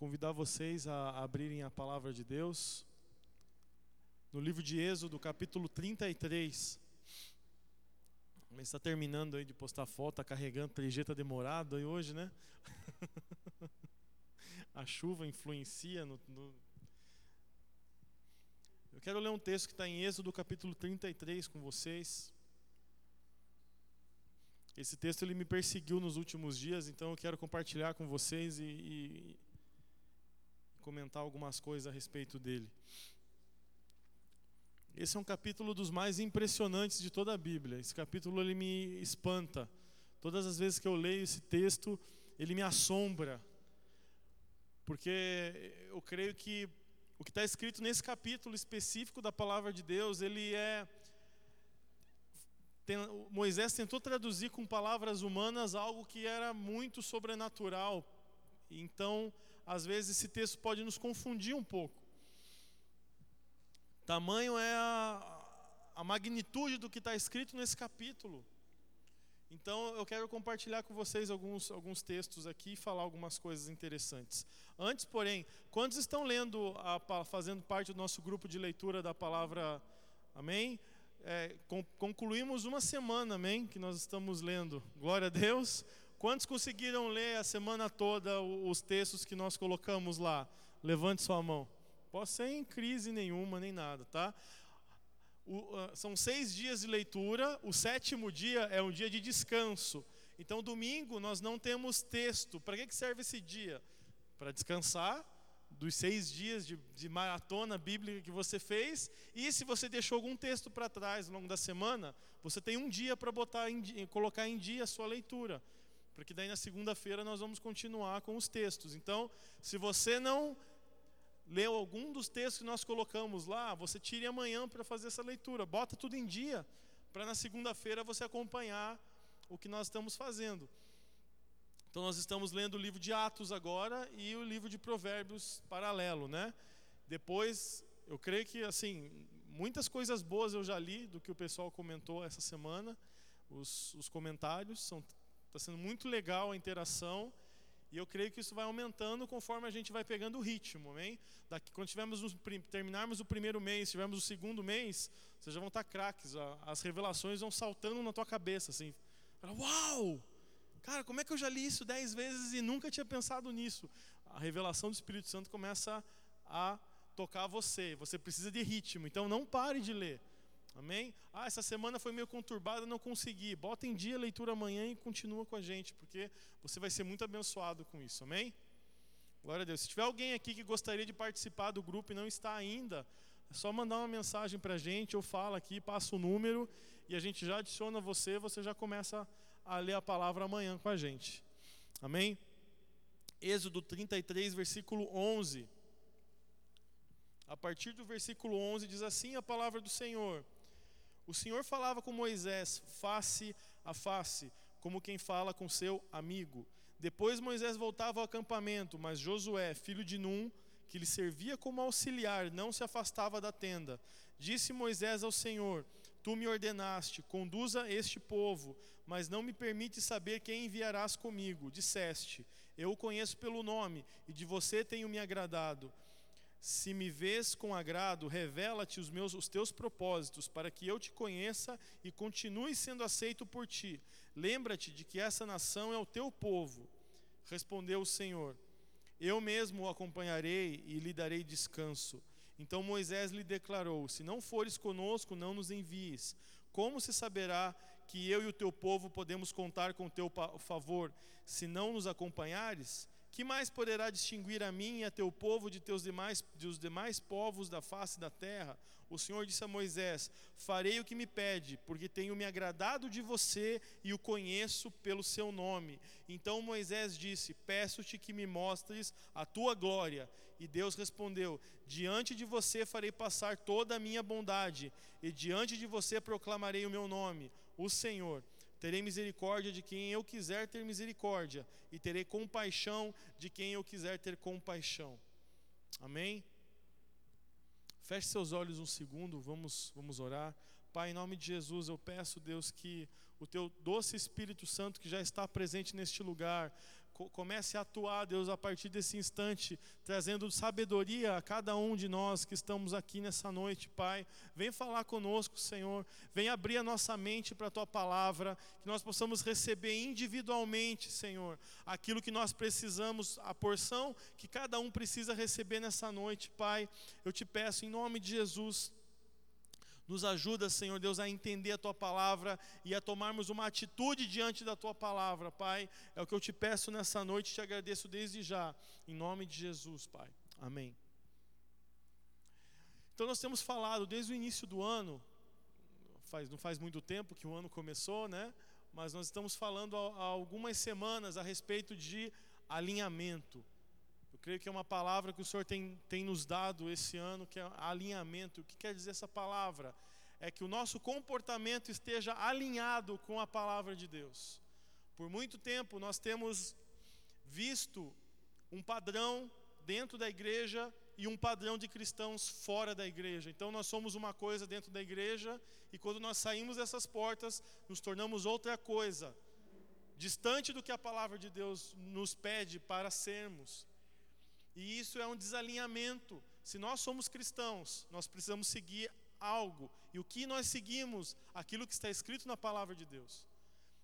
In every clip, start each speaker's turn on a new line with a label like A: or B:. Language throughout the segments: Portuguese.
A: convidar vocês a abrirem a palavra de Deus no livro de Êxodo, capítulo 33. Mas está terminando aí de postar foto, está carregando, 3G está demorado aí hoje, né? a chuva influencia no, no... Eu quero ler um texto que está em Êxodo, capítulo 33 com vocês. Esse texto ele me perseguiu nos últimos dias, então eu quero compartilhar com vocês e, e comentar algumas coisas a respeito dele. Esse é um capítulo dos mais impressionantes de toda a Bíblia. Esse capítulo ele me espanta. Todas as vezes que eu leio esse texto, ele me assombra. Porque eu creio que o que está escrito nesse capítulo específico da palavra de Deus, ele é. Tem, Moisés tentou traduzir com palavras humanas algo que era muito sobrenatural então, às vezes, esse texto pode nos confundir um pouco. Tamanho é a, a magnitude do que está escrito nesse capítulo. Então, eu quero compartilhar com vocês alguns, alguns textos aqui e falar algumas coisas interessantes. Antes, porém, quantos estão lendo, a, fazendo parte do nosso grupo de leitura da palavra Amém? É, concluímos uma semana, amém? Que nós estamos lendo. Glória a Deus. Quantos conseguiram ler a semana toda os textos que nós colocamos lá? Levante sua mão. Pode ser em crise nenhuma, nem nada, tá? O, uh, são seis dias de leitura, o sétimo dia é um dia de descanso. Então, domingo, nós não temos texto. Para que, que serve esse dia? Para descansar dos seis dias de, de, maratona bíblica que você fez. E se você deixou algum texto para trás ao longo da semana, você tem um dia para botar colocar em dia a sua leitura porque daí na segunda-feira nós vamos continuar com os textos. Então, se você não leu algum dos textos que nós colocamos lá, você tire amanhã para fazer essa leitura. Bota tudo em dia, para na segunda-feira você acompanhar o que nós estamos fazendo. Então nós estamos lendo o livro de Atos agora e o livro de Provérbios paralelo, né? Depois, eu creio que assim, muitas coisas boas eu já li do que o pessoal comentou essa semana. Os, os comentários são Está sendo muito legal a interação. E eu creio que isso vai aumentando conforme a gente vai pegando o ritmo, amém? Daqui, quando tivermos o, terminarmos o primeiro mês, tivermos o segundo mês, vocês já vão estar craques. As revelações vão saltando na tua cabeça, assim. Uau! Cara, como é que eu já li isso dez vezes e nunca tinha pensado nisso? A revelação do Espírito Santo começa a tocar você. Você precisa de ritmo, então não pare de ler. Amém? Ah, essa semana foi meio conturbada, não consegui. Bota em dia a leitura amanhã e continua com a gente, porque você vai ser muito abençoado com isso. Amém? Glória a Deus. Se tiver alguém aqui que gostaria de participar do grupo e não está ainda, é só mandar uma mensagem para a gente, ou fala aqui, passa o número e a gente já adiciona você, você já começa a ler a palavra amanhã com a gente. Amém? Êxodo 33, versículo 11. A partir do versículo 11 diz assim a palavra do Senhor: o Senhor falava com Moisés face a face, como quem fala com seu amigo. Depois Moisés voltava ao acampamento, mas Josué, filho de Num, que lhe servia como auxiliar, não se afastava da tenda. Disse Moisés ao Senhor: Tu me ordenaste, conduza este povo, mas não me permite saber quem enviarás comigo. Disseste: Eu o conheço pelo nome, e de você tenho me agradado. Se me vês com agrado, revela-te os meus os teus propósitos, para que eu te conheça e continue sendo aceito por ti. Lembra-te de que essa nação é o teu povo. Respondeu o Senhor: Eu mesmo o acompanharei e lhe darei descanso. Então Moisés lhe declarou: Se não fores conosco, não nos envies. Como se saberá que eu e o teu povo podemos contar com o teu favor, se não nos acompanhares? Que mais poderá distinguir a mim e a teu povo de teus demais, dos demais povos da face da terra? O Senhor disse a Moisés: Farei o que me pede, porque tenho me agradado de você e o conheço pelo seu nome. Então Moisés disse: Peço-te que me mostres a tua glória. E Deus respondeu: Diante de você farei passar toda a minha bondade, e diante de você proclamarei o meu nome, o Senhor. Terei misericórdia de quem eu quiser ter misericórdia, e terei compaixão de quem eu quiser ter compaixão. Amém? Feche seus olhos um segundo, vamos, vamos orar. Pai, em nome de Jesus, eu peço, Deus, que o teu doce Espírito Santo que já está presente neste lugar, comece a atuar, Deus, a partir desse instante, trazendo sabedoria a cada um de nós que estamos aqui nessa noite, Pai. Vem falar conosco, Senhor. Vem abrir a nossa mente para a tua palavra, que nós possamos receber individualmente, Senhor, aquilo que nós precisamos, a porção que cada um precisa receber nessa noite, Pai. Eu te peço, em nome de Jesus, nos ajuda, Senhor Deus, a entender a tua palavra e a tomarmos uma atitude diante da tua palavra, Pai. É o que eu te peço nessa noite, te agradeço desde já, em nome de Jesus, Pai. Amém. Então, nós temos falado desde o início do ano, faz, não faz muito tempo que o ano começou, né? Mas nós estamos falando há, há algumas semanas a respeito de alinhamento. Creio que é uma palavra que o Senhor tem, tem nos dado esse ano, que é alinhamento. O que quer dizer essa palavra? É que o nosso comportamento esteja alinhado com a palavra de Deus. Por muito tempo nós temos visto um padrão dentro da igreja e um padrão de cristãos fora da igreja. Então nós somos uma coisa dentro da igreja e quando nós saímos dessas portas, nos tornamos outra coisa, distante do que a palavra de Deus nos pede para sermos. E isso é um desalinhamento. Se nós somos cristãos, nós precisamos seguir algo. E o que nós seguimos? Aquilo que está escrito na palavra de Deus.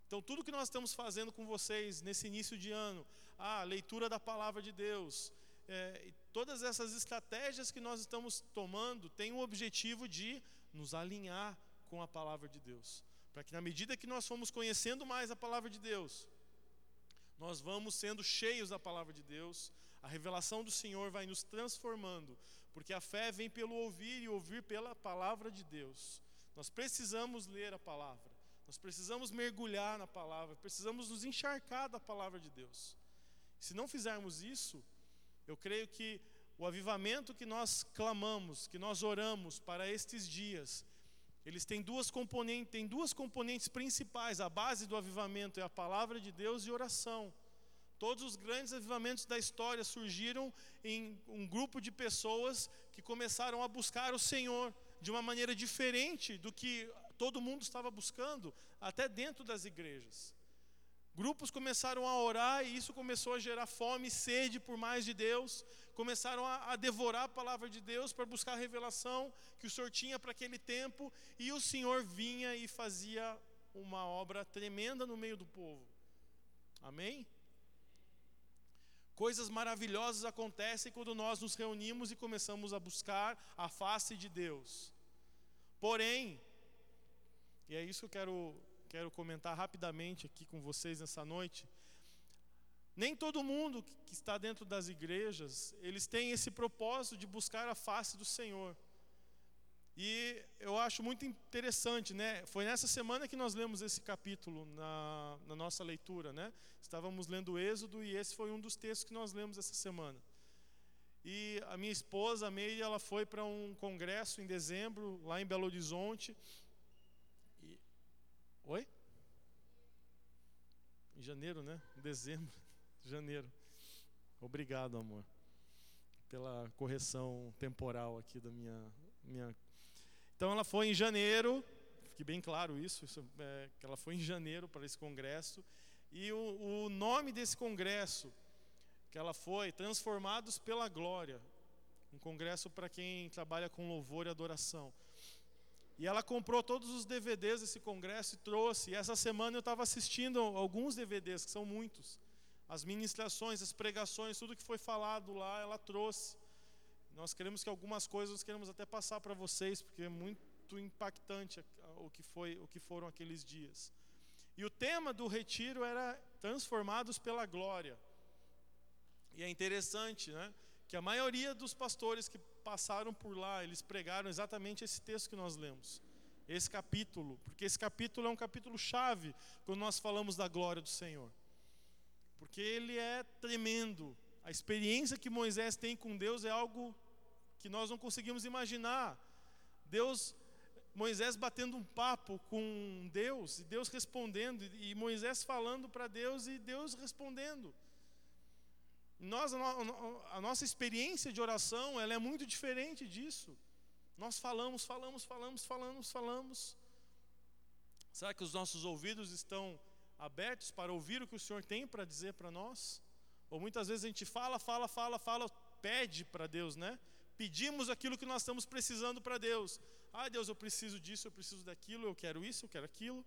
A: Então, tudo que nós estamos fazendo com vocês nesse início de ano, a leitura da palavra de Deus, é, todas essas estratégias que nós estamos tomando têm o objetivo de nos alinhar com a palavra de Deus. Para que, na medida que nós formos conhecendo mais a palavra de Deus, nós vamos sendo cheios da palavra de Deus, a revelação do Senhor vai nos transformando, porque a fé vem pelo ouvir e ouvir pela palavra de Deus. Nós precisamos ler a palavra, nós precisamos mergulhar na palavra, precisamos nos encharcar da palavra de Deus. Se não fizermos isso, eu creio que o avivamento que nós clamamos, que nós oramos para estes dias, eles têm duas componentes, têm duas componentes principais. A base do avivamento é a palavra de Deus e oração. Todos os grandes avivamentos da história surgiram em um grupo de pessoas que começaram a buscar o Senhor de uma maneira diferente do que todo mundo estava buscando, até dentro das igrejas. Grupos começaram a orar e isso começou a gerar fome e sede por mais de Deus. Começaram a, a devorar a palavra de Deus para buscar a revelação que o Senhor tinha para aquele tempo. E o Senhor vinha e fazia uma obra tremenda no meio do povo. Amém? Coisas maravilhosas acontecem quando nós nos reunimos e começamos a buscar a face de Deus. Porém, e é isso que eu quero, quero comentar rapidamente aqui com vocês nessa noite. Nem todo mundo que está dentro das igrejas, eles têm esse propósito de buscar a face do Senhor. E eu acho muito interessante, né? Foi nessa semana que nós lemos esse capítulo na, na nossa leitura, né? Estávamos lendo o Êxodo e esse foi um dos textos que nós lemos essa semana. E a minha esposa, a Meire, ela foi para um congresso em dezembro, lá em Belo Horizonte. E... Oi? Em janeiro, né? Em dezembro, janeiro. Obrigado, amor, pela correção temporal aqui da minha, minha então ela foi em janeiro, fique bem claro isso, isso é, ela foi em janeiro para esse congresso. E o, o nome desse congresso que ela foi, Transformados pela Glória, um congresso para quem trabalha com louvor e adoração. E ela comprou todos os DVDs desse congresso e trouxe. E essa semana eu estava assistindo alguns DVDs, que são muitos. As ministrações, as pregações, tudo que foi falado lá, ela trouxe. Nós queremos que algumas coisas nós queremos até passar para vocês, porque é muito impactante o que foi, o que foram aqueles dias. E o tema do retiro era transformados pela glória. E é interessante, né, que a maioria dos pastores que passaram por lá, eles pregaram exatamente esse texto que nós lemos. Esse capítulo, porque esse capítulo é um capítulo chave quando nós falamos da glória do Senhor. Porque ele é tremendo. A experiência que Moisés tem com Deus é algo que nós não conseguimos imaginar. Deus, Moisés batendo um papo com Deus, e Deus respondendo, e Moisés falando para Deus e Deus respondendo. Nós, a nossa experiência de oração, ela é muito diferente disso. Nós falamos, falamos, falamos, falamos, falamos. Será que os nossos ouvidos estão abertos para ouvir o que o Senhor tem para dizer para nós? Ou muitas vezes a gente fala, fala, fala, fala, pede para Deus, né? Pedimos aquilo que nós estamos precisando para Deus. Ah, Deus, eu preciso disso, eu preciso daquilo, eu quero isso, eu quero aquilo.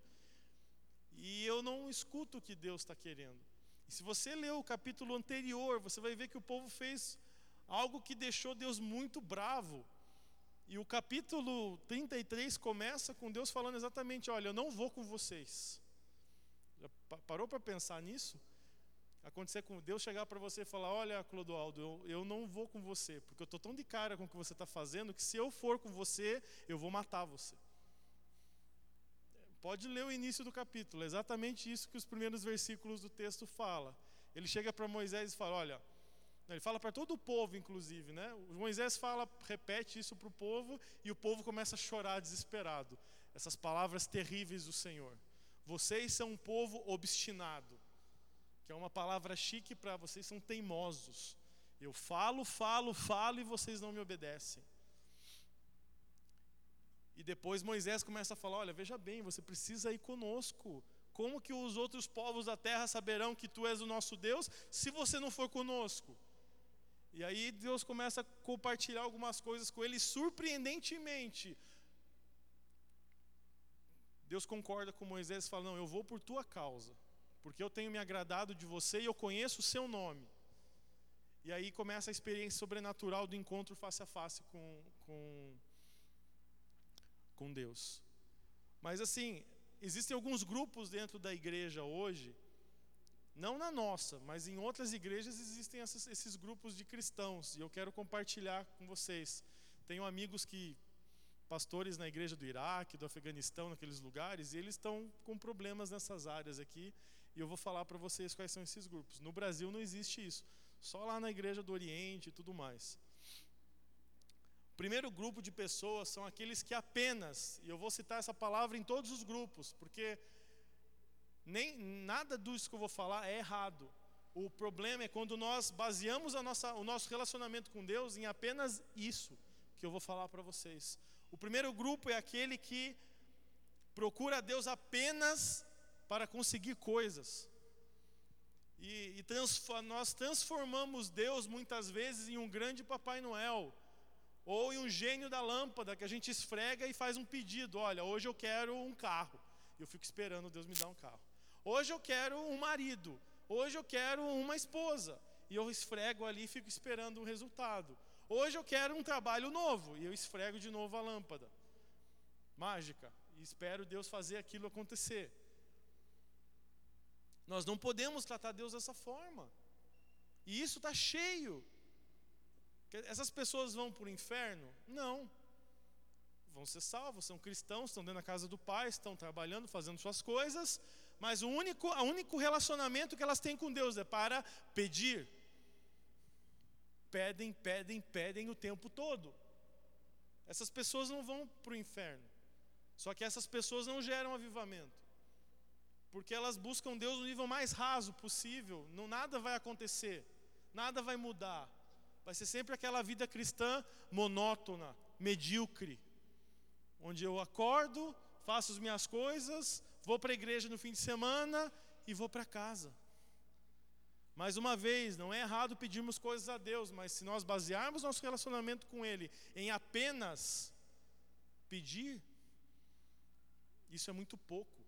A: E eu não escuto o que Deus está querendo. E se você ler o capítulo anterior, você vai ver que o povo fez algo que deixou Deus muito bravo. E o capítulo 33 começa com Deus falando exatamente: Olha, eu não vou com vocês. Já parou para pensar nisso? Acontecer com Deus chegar para você e falar: Olha, Clodoaldo, eu, eu não vou com você, porque eu estou tão de cara com o que você está fazendo que se eu for com você, eu vou matar você. Pode ler o início do capítulo, é exatamente isso que os primeiros versículos do texto fala. Ele chega para Moisés e fala: Olha, ele fala para todo o povo, inclusive, né? O Moisés fala, repete isso para o povo e o povo começa a chorar desesperado. Essas palavras terríveis do Senhor. Vocês são um povo obstinado, que é uma palavra chique para vocês são teimosos. Eu falo, falo, falo e vocês não me obedecem. E depois Moisés começa a falar: Olha, veja bem, você precisa ir conosco. Como que os outros povos da terra saberão que tu és o nosso Deus se você não for conosco? E aí Deus começa a compartilhar algumas coisas com ele, surpreendentemente. Deus concorda com Moisés e fala: Não, eu vou por tua causa, porque eu tenho me agradado de você e eu conheço o seu nome. E aí começa a experiência sobrenatural do encontro face a face com, com com Deus. Mas assim, existem alguns grupos dentro da igreja hoje, não na nossa, mas em outras igrejas existem esses, esses grupos de cristãos, e eu quero compartilhar com vocês. Tenho amigos que, pastores na igreja do Iraque, do Afeganistão, naqueles lugares, e eles estão com problemas nessas áreas aqui, e eu vou falar para vocês quais são esses grupos. No Brasil não existe isso, só lá na igreja do Oriente e tudo mais primeiro grupo de pessoas são aqueles que apenas, e eu vou citar essa palavra em todos os grupos, porque nem nada disso que eu vou falar é errado. O problema é quando nós baseamos nossa, o nosso relacionamento com Deus em apenas isso que eu vou falar para vocês. O primeiro grupo é aquele que procura a Deus apenas para conseguir coisas. E, e nós transformamos Deus muitas vezes em um grande Papai Noel ou em um gênio da lâmpada que a gente esfrega e faz um pedido: olha, hoje eu quero um carro. Eu fico esperando Deus me dar um carro. Hoje eu quero um marido. Hoje eu quero uma esposa. E eu esfrego ali e fico esperando um resultado. Hoje eu quero um trabalho novo. E eu esfrego de novo a lâmpada. Mágica. E espero Deus fazer aquilo acontecer. Nós não podemos tratar Deus dessa forma. E isso está cheio essas pessoas vão para o inferno? Não. Vão ser salvos, são cristãos, estão dentro da casa do Pai, estão trabalhando, fazendo suas coisas, mas o único, o único relacionamento que elas têm com Deus é para pedir. Pedem, pedem, pedem o tempo todo. Essas pessoas não vão para o inferno. Só que essas pessoas não geram avivamento. Porque elas buscam Deus no nível mais raso possível. Não, nada vai acontecer. Nada vai mudar. Vai ser sempre aquela vida cristã monótona, medíocre, onde eu acordo, faço as minhas coisas, vou para a igreja no fim de semana e vou para casa. Mais uma vez, não é errado pedirmos coisas a Deus, mas se nós basearmos nosso relacionamento com Ele em apenas pedir, isso é muito pouco.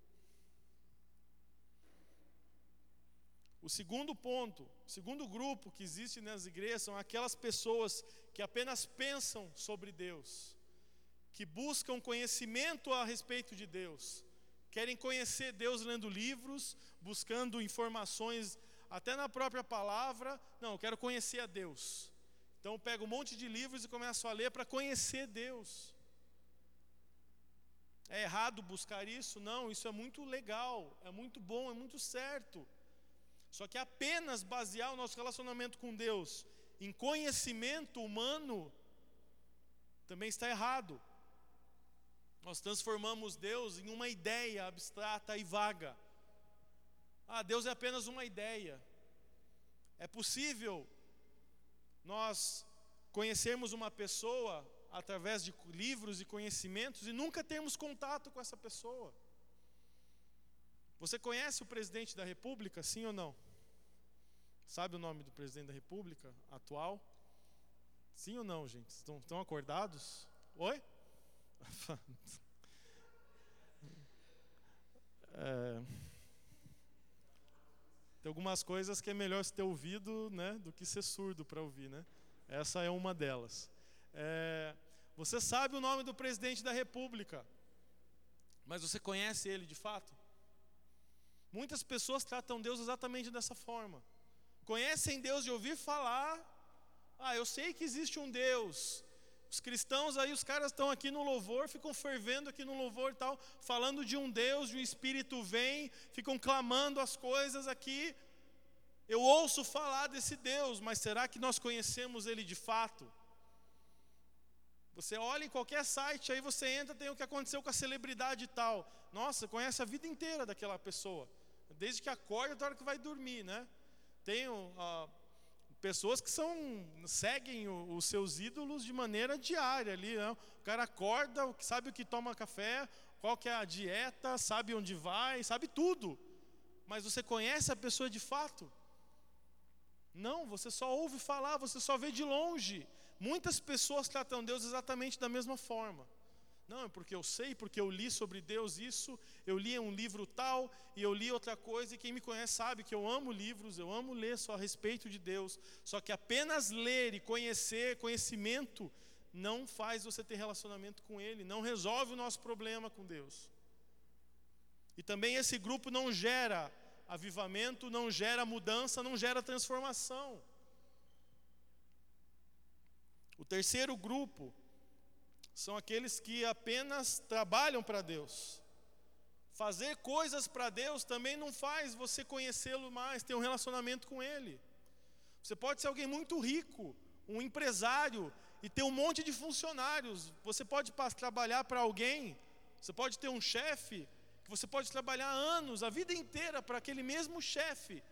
A: O segundo ponto, o segundo grupo que existe nas igrejas são aquelas pessoas que apenas pensam sobre Deus, que buscam conhecimento a respeito de Deus, querem conhecer Deus lendo livros, buscando informações até na própria palavra. Não, eu quero conhecer a Deus. Então eu pego um monte de livros e começo a ler para conhecer Deus. É errado buscar isso? Não, isso é muito legal, é muito bom, é muito certo. Só que apenas basear o nosso relacionamento com Deus em conhecimento humano também está errado. Nós transformamos Deus em uma ideia abstrata e vaga. Ah, Deus é apenas uma ideia. É possível nós conhecermos uma pessoa através de livros e conhecimentos e nunca termos contato com essa pessoa. Você conhece o presidente da República, sim ou não? Sabe o nome do presidente da República atual? Sim ou não, gente? Estão, estão acordados? Oi? é, tem algumas coisas que é melhor ter ouvido né, do que ser surdo para ouvir. Né? Essa é uma delas. É, você sabe o nome do presidente da República, mas você conhece ele de fato? Muitas pessoas tratam Deus exatamente dessa forma. Conhecem Deus de ouvir falar. Ah, eu sei que existe um Deus. Os cristãos aí, os caras estão aqui no louvor, ficam fervendo aqui no louvor e tal, falando de um Deus, de um Espírito vem, ficam clamando as coisas aqui. Eu ouço falar desse Deus, mas será que nós conhecemos Ele de fato? Você olha em qualquer site, aí você entra, tem o que aconteceu com a celebridade e tal. Nossa, conhece a vida inteira daquela pessoa. Desde que acorda até a hora que vai dormir, né? Tem uh, pessoas que são seguem o, os seus ídolos de maneira diária ali. Né? O cara acorda, sabe o que toma café, qual que é a dieta, sabe onde vai, sabe tudo. Mas você conhece a pessoa de fato? Não, você só ouve falar, você só vê de longe. Muitas pessoas tratam Deus exatamente da mesma forma. Não, é porque eu sei, porque eu li sobre Deus isso, eu li um livro tal, e eu li outra coisa, e quem me conhece sabe que eu amo livros, eu amo ler só a respeito de Deus. Só que apenas ler e conhecer, conhecimento, não faz você ter relacionamento com Ele, não resolve o nosso problema com Deus. E também esse grupo não gera avivamento, não gera mudança, não gera transformação. O terceiro grupo são aqueles que apenas trabalham para Deus. Fazer coisas para Deus também não faz você conhecê-lo mais, ter um relacionamento com Ele. Você pode ser alguém muito rico, um empresário, e ter um monte de funcionários. Você pode trabalhar para alguém, você pode ter um chefe, que você pode trabalhar anos, a vida inteira para aquele mesmo chefe.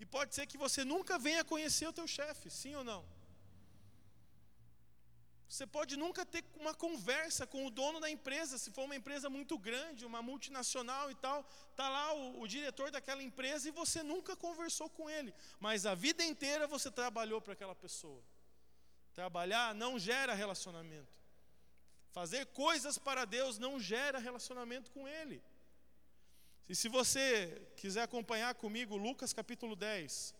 A: E pode ser que você nunca venha conhecer o teu chefe, sim ou não? Você pode nunca ter uma conversa com o dono da empresa, se for uma empresa muito grande, uma multinacional e tal, está lá o, o, diretor daquela empresa e você nunca conversou com ele, mas a vida inteira você trabalhou para aquela pessoa. Trabalhar não gera relacionamento. Fazer coisas para Deus não gera relacionamento com Ele. E se você quiser acompanhar comigo, Lucas capítulo 10,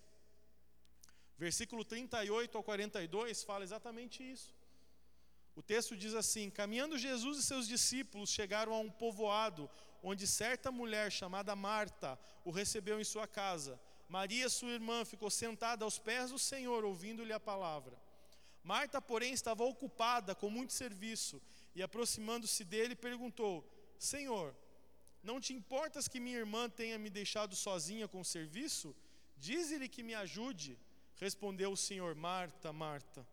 A: versículo 38 ao 42, fala exatamente isso. O texto diz assim: Caminhando Jesus e seus discípulos chegaram a um povoado, onde certa mulher chamada Marta o recebeu em sua casa. Maria, sua irmã, ficou sentada aos pés do Senhor, ouvindo-lhe a palavra. Marta, porém, estava ocupada com muito serviço e, aproximando-se dele, perguntou: Senhor, não te importas que minha irmã tenha me deixado sozinha com o serviço? Dize-lhe que me ajude. Respondeu o Senhor: Marta, Marta.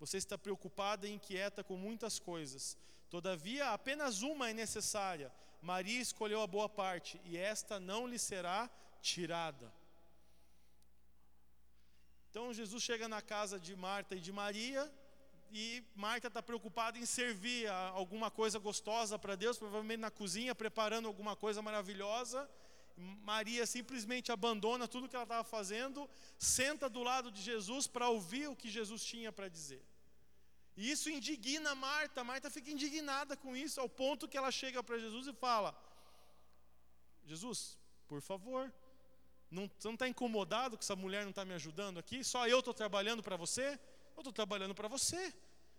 A: Você está preocupada e inquieta com muitas coisas. Todavia, apenas uma é necessária. Maria escolheu a boa parte, e esta não lhe será tirada. Então, Jesus chega na casa de Marta e de Maria, e Marta está preocupada em servir alguma coisa gostosa para Deus, provavelmente na cozinha, preparando alguma coisa maravilhosa. Maria simplesmente abandona tudo que ela estava fazendo, senta do lado de Jesus para ouvir o que Jesus tinha para dizer. E isso indigna Marta. Marta fica indignada com isso, ao ponto que ela chega para Jesus e fala: Jesus, por favor, não, você não está incomodado que essa mulher não está me ajudando aqui? Só eu estou trabalhando para você? Eu estou trabalhando para você.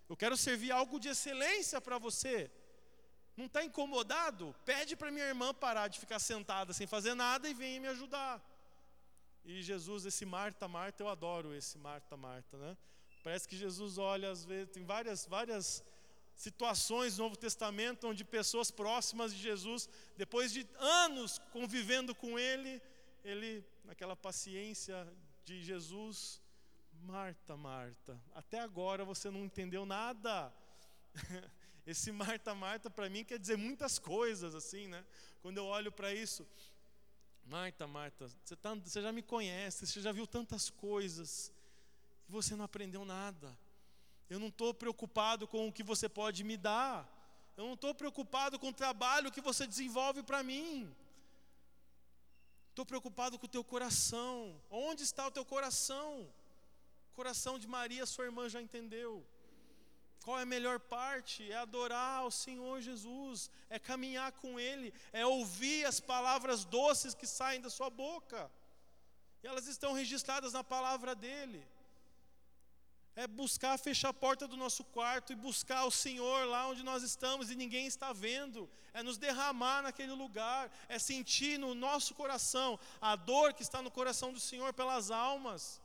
A: Eu quero servir algo de excelência para você. Não está incomodado? Pede para minha irmã parar de ficar sentada sem fazer nada e venha me ajudar. E Jesus, esse Marta, Marta, eu adoro esse Marta, Marta, né? Parece que Jesus olha, às vezes, tem várias, várias situações no Novo Testamento onde pessoas próximas de Jesus, depois de anos convivendo com Ele, Ele, naquela paciência de Jesus, Marta, Marta, até agora você não entendeu nada. Esse Marta, Marta, para mim quer dizer muitas coisas, assim, né? Quando eu olho para isso, Marta, Marta, você, tá, você já me conhece, você já viu tantas coisas você não aprendeu nada. Eu não estou preocupado com o que você pode me dar. Eu não estou preocupado com o trabalho que você desenvolve para mim. estou preocupado com o teu coração. Onde está o teu coração? O coração de Maria, sua irmã, já entendeu. Qual é a melhor parte? É adorar ao Senhor Jesus, é caminhar com Ele, é ouvir as palavras doces que saem da sua boca. E elas estão registradas na palavra dele. É buscar fechar a porta do nosso quarto e buscar o Senhor lá onde nós estamos e ninguém está vendo. É nos derramar naquele lugar, é sentir no nosso coração a dor que está no coração do Senhor pelas almas.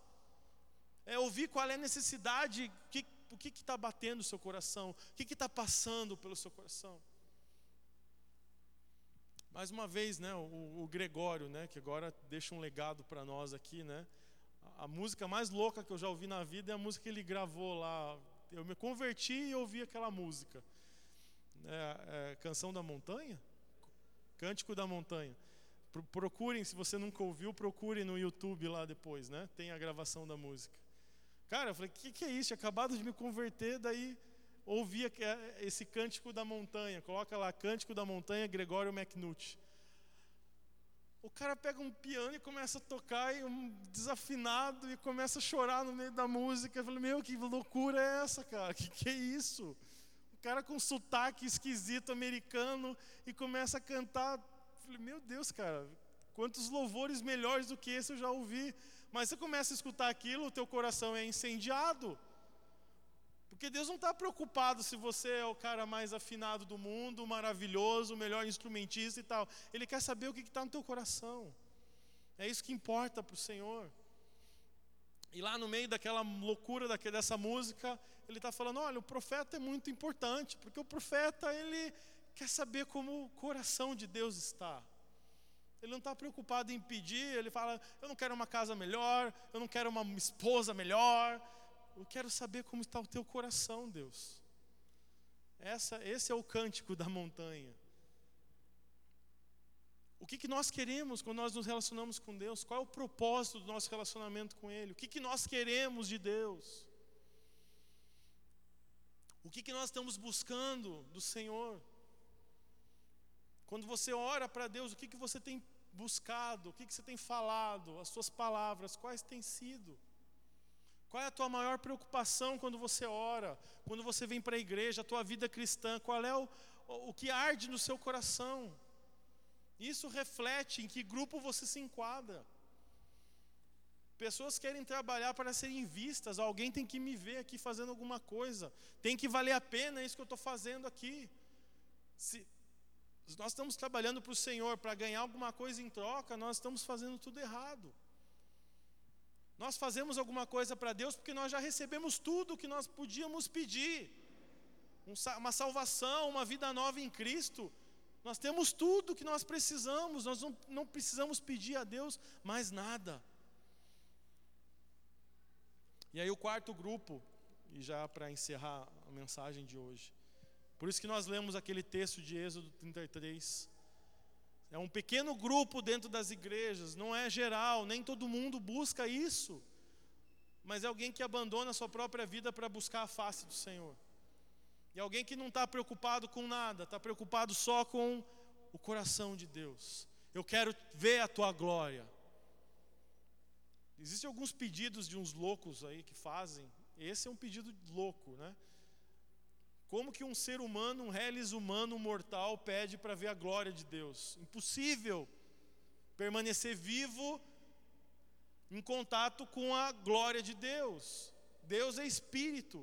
A: É ouvir qual é a necessidade, que o que está batendo o seu coração, o que está passando pelo seu coração. Mais uma vez, né, o, o Gregório, né, que agora deixa um legado para nós aqui, né, a, música mais louca que eu já ouvi na vida é a música que ele gravou lá. Eu me converti e ouvi aquela música. É, é, Canção da Montanha? Cântico da Montanha. Procurem, se você nunca ouviu, procurem no YouTube lá depois, né? Tem a gravação da música. Cara, eu falei, o que, que é isso? Acabado de me converter, daí ouvi é, esse cântico da montanha. Coloca lá, cântico da montanha, Gregório McNutt. O cara pega um piano e começa a tocar, e um desafinado, e começa a chorar no meio da música. Eu falei, meu, que loucura é essa, cara? Que que é isso? O cara com sotaque esquisito americano e começa a cantar. Eu falei, meu Deus, cara, quantos louvores melhores do que esse eu já ouvi. Mas você começa a escutar aquilo, o teu coração é incendiado. Porque Deus não está preocupado se você é o cara mais afinado do mundo, maravilhoso, o melhor instrumentista e tal. Ele quer saber o que está no teu coração. É isso que importa para o Senhor. E lá no meio daquela loucura dessa música, ele está falando: olha, o profeta é muito importante, porque o profeta ele quer saber como o coração de Deus está. Ele não está preocupado em pedir, ele fala: Eu não quero uma casa melhor, eu não quero uma esposa melhor, eu quero saber como está o teu coração, Deus. Essa, esse é o cântico da montanha. O que, que nós queremos quando nós nos relacionamos com Deus? Qual é o propósito do nosso relacionamento com Ele? O que, que nós queremos de Deus? O que, que nós estamos buscando do Senhor? Quando você ora para Deus, o que, que você tem buscado? O que, que você tem falado? As suas palavras, quais têm sido? Qual é a tua maior preocupação quando você ora? Quando você vem para a igreja, a tua vida cristã? Qual é o, o que arde no seu coração? Isso reflete em que grupo você se enquadra. Pessoas querem trabalhar para serem vistas, alguém tem que me ver aqui fazendo alguma coisa, tem que valer a pena isso que eu estou fazendo aqui. Se nós estamos trabalhando para o Senhor para ganhar alguma coisa em troca, nós estamos fazendo tudo errado. Nós fazemos alguma coisa para Deus porque nós já recebemos tudo o que nós podíamos pedir. uma salvação, uma vida nova em Cristo. Nós temos tudo o que nós precisamos, nós não, não precisamos pedir a Deus mais nada. E aí o quarto grupo, e já para encerrar a mensagem de hoje. Por isso que nós lemos aquele texto de Êxodo 33. É um pequeno grupo dentro das igrejas, não é geral, nem todo mundo busca isso. Mas é alguém que abandona a sua própria vida para buscar a face do Senhor. E alguém que não está preocupado com nada, está preocupado só com o coração de Deus. Eu quero ver a tua glória. Existem alguns pedidos de uns loucos aí que fazem. Esse é um pedido louco, né? Como que um ser humano, um reles humano, um mortal, pede para ver a glória de Deus? Impossível permanecer vivo em contato com a glória de Deus. Deus é espírito.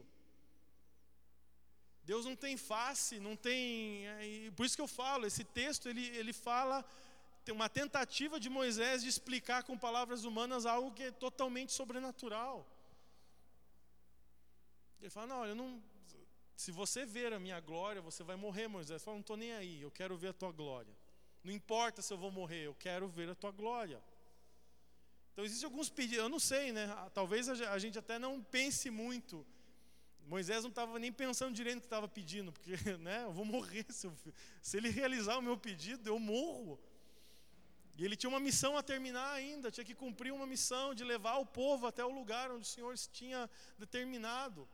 A: Deus não tem face, não tem. É, por isso que eu falo, esse texto ele, ele fala, tem uma tentativa de Moisés de explicar com palavras humanas algo que é totalmente sobrenatural. Ele fala: não, eu não, se você ver a minha glória, você vai morrer, Moisés. Fala, não estou nem aí, eu quero ver a tua glória. Não importa se eu vou morrer, eu quero ver a tua glória. Então existem alguns pedidos, eu não sei, né? Talvez a gente até não pense muito. Moisés não estava nem pensando direito no que estava pedindo, porque né, eu vou morrer. Se, eu, se ele realizar o meu pedido, eu morro. E ele tinha uma missão a terminar ainda, tinha que cumprir uma missão de levar o povo até o lugar onde o Senhor tinha determinado.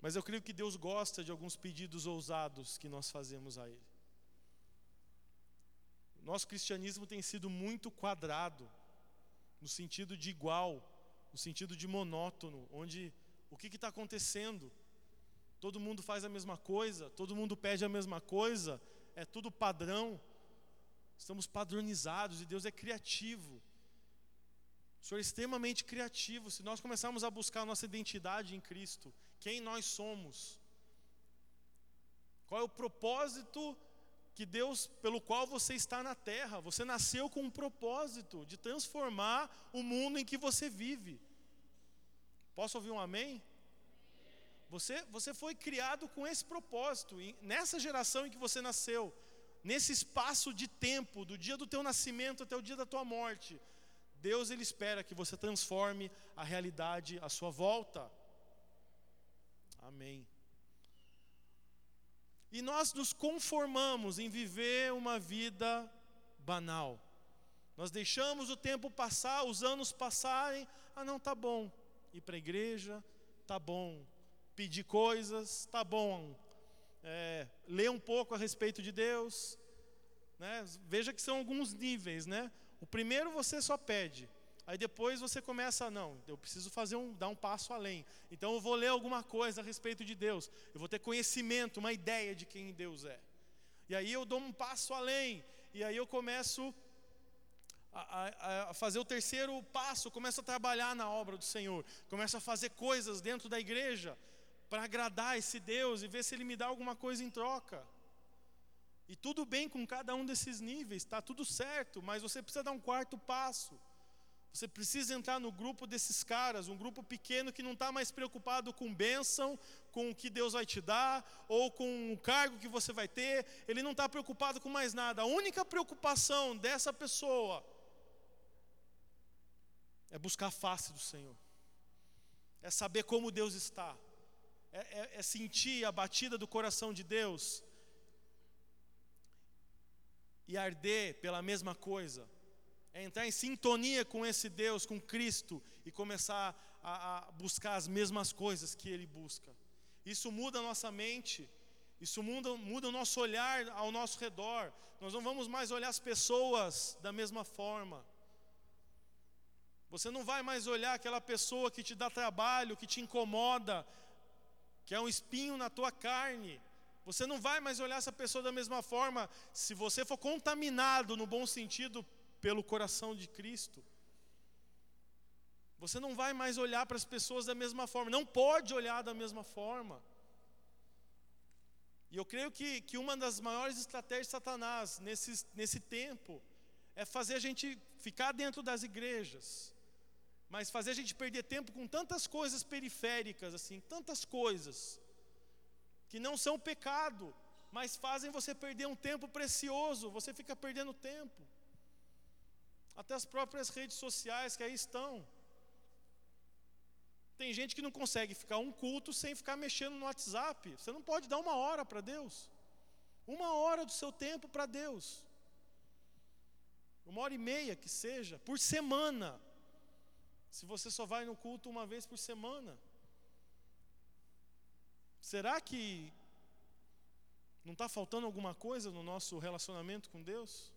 A: Mas eu creio que Deus gosta de alguns pedidos ousados que nós fazemos a Ele. Nosso cristianismo tem sido muito quadrado, no sentido de igual, no sentido de monótono, onde o que está acontecendo? Todo mundo faz a mesma coisa, todo mundo pede a mesma coisa, é tudo padrão. Estamos padronizados e Deus é criativo. O Senhor é extremamente criativo. Se nós começarmos a buscar a nossa identidade em Cristo, quem nós somos, qual é o propósito que Deus, pelo qual você está na terra. Você nasceu com um propósito de transformar o mundo em que você vive. Posso ouvir um amém? Você, você foi criado com esse propósito. Nessa geração em que você nasceu, nesse espaço de tempo, do dia do teu nascimento até o dia da tua morte, Deus ele espera que você transforme a realidade à sua volta. Amém. E nós nos conformamos em viver uma vida banal. Nós deixamos o tempo passar, os anos passarem. Ah, não, tá bom. Ir para a igreja, tá bom. Pedir coisas, tá bom. É, ler um pouco a respeito de Deus. Né? Veja que são alguns níveis, né? O primeiro você só pede. Aí depois você começa, não, eu preciso fazer um, dar um passo além. Então eu vou ler alguma coisa a respeito de Deus. Eu vou ter conhecimento, uma ideia de quem Deus é. E aí eu dou um passo além. E aí eu começo a, a, a fazer o terceiro passo, começo a trabalhar na obra do Senhor. Começo a fazer coisas dentro da igreja para agradar esse Deus e ver se Ele me dá alguma coisa em troca. E tudo bem com cada um desses níveis, está tudo certo, mas você precisa dar um quarto passo. Você precisa entrar no grupo desses caras, um grupo pequeno que não está mais preocupado com bênção, com o que Deus vai te dar, ou com o cargo que você vai ter, ele não está preocupado com mais nada. A única preocupação dessa pessoa é buscar a face do Senhor, é saber como Deus está, é, é, é sentir a batida do coração de Deus e arder pela mesma coisa é entrar em sintonia com esse Deus, com Cristo, e começar a, a, buscar as mesmas coisas que Ele busca. Isso muda a nossa mente, isso muda, muda o nosso olhar ao nosso redor. Nós não vamos mais olhar as pessoas da mesma forma. Você não vai mais olhar aquela pessoa que te dá trabalho, que te incomoda, que é um espinho na tua carne. Você não vai mais olhar essa pessoa da mesma forma se você for contaminado no bom sentido pelo coração de Cristo. Você não vai mais olhar para as pessoas da mesma forma, não pode olhar da mesma forma. E eu creio que, que uma das maiores estratégias de Satanás nesse, nesse tempo é fazer a gente ficar dentro das igrejas, mas fazer a gente perder tempo com tantas coisas periféricas, assim, tantas coisas, que não são pecado, mas fazem você perder um tempo precioso, você fica perdendo tempo até as próprias redes sociais que aí estão. Tem gente que não consegue ficar um culto sem ficar mexendo no WhatsApp. Você não pode dar uma hora para Deus. Uma hora do seu tempo para Deus. Uma hora e meia que seja, por semana. Se você só vai no culto uma vez por semana. Será que não está faltando alguma coisa no nosso relacionamento com Deus?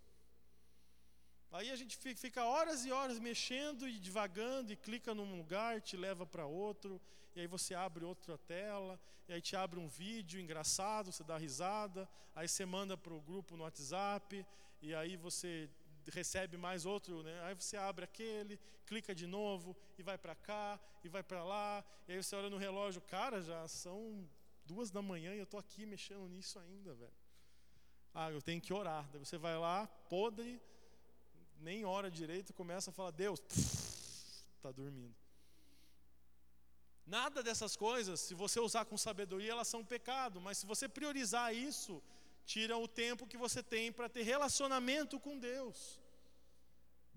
A: Aí a gente fica horas e horas mexendo e divagando e clica num lugar, te leva para outro, e aí você abre outra tela, e aí te abre um vídeo engraçado, você dá risada, aí você manda para o grupo no WhatsApp, e aí você recebe mais outro, né? aí você abre aquele, clica de novo, e vai para cá, e vai para lá, e aí você olha no relógio, cara, já são duas da manhã e eu estou aqui mexendo nisso ainda, velho. Ah, eu tenho que orar. Daí você vai lá, podre, nem ora direito, começa a falar, Deus, está dormindo. Nada dessas coisas, se você usar com sabedoria, elas são pecado, mas se você priorizar isso, tira o tempo que você tem para ter relacionamento com Deus.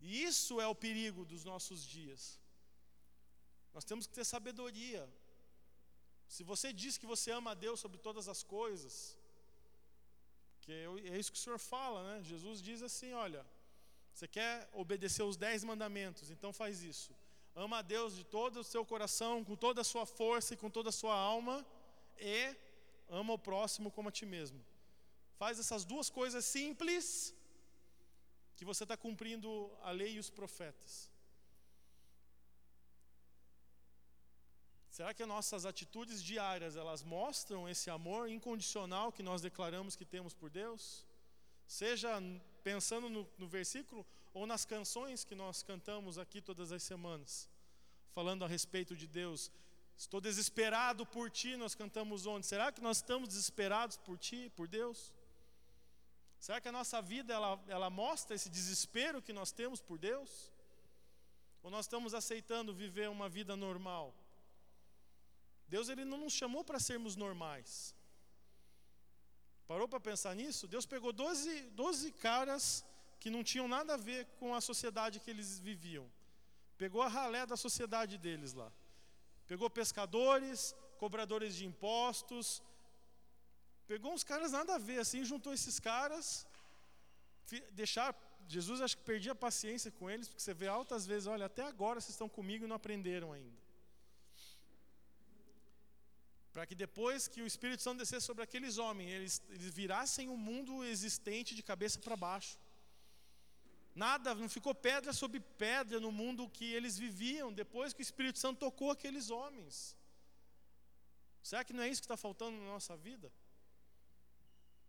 A: E isso é o perigo dos nossos dias. Nós temos que ter sabedoria. Se você diz que você ama a Deus sobre todas as coisas, que é, é isso que o Senhor fala, né? Jesus diz assim: olha, você quer obedecer os dez mandamentos, então faz isso. Ama a Deus de todo o seu coração, com toda a sua força e com toda a sua alma, e ama o próximo como a ti mesmo. Faz essas duas coisas simples, que você está cumprindo a lei e os profetas? Será que as nossas atitudes diárias elas mostram esse amor incondicional que nós declaramos que temos por Deus? Seja pensando no, no versículo ou nas canções que nós cantamos aqui todas as semanas, falando a respeito de Deus. Estou desesperado por ti, nós cantamos onde? Será que nós estamos desesperados por ti, por Deus? Será que a nossa vida ela, ela mostra esse desespero que nós temos por Deus? Ou nós estamos aceitando viver uma vida normal? Deus ele não nos chamou para sermos normais. Parou para pensar nisso? Deus pegou 12, 12 caras que não tinham nada a ver com a sociedade que eles viviam. Pegou a ralé da sociedade deles lá. Pegou pescadores, cobradores de impostos. Pegou uns caras nada a ver, assim, juntou esses caras. Deixar, Jesus acho que perdia a paciência com eles, porque você vê altas vezes, olha, até agora vocês estão comigo e não aprenderam ainda para que depois que o Espírito Santo descesse sobre aqueles homens, eles, eles virassem o mundo existente de cabeça para baixo. Nada, não ficou pedra sobre pedra no mundo que eles viviam depois que o Espírito Santo tocou aqueles homens. Será que não é isso que está faltando na nossa vida?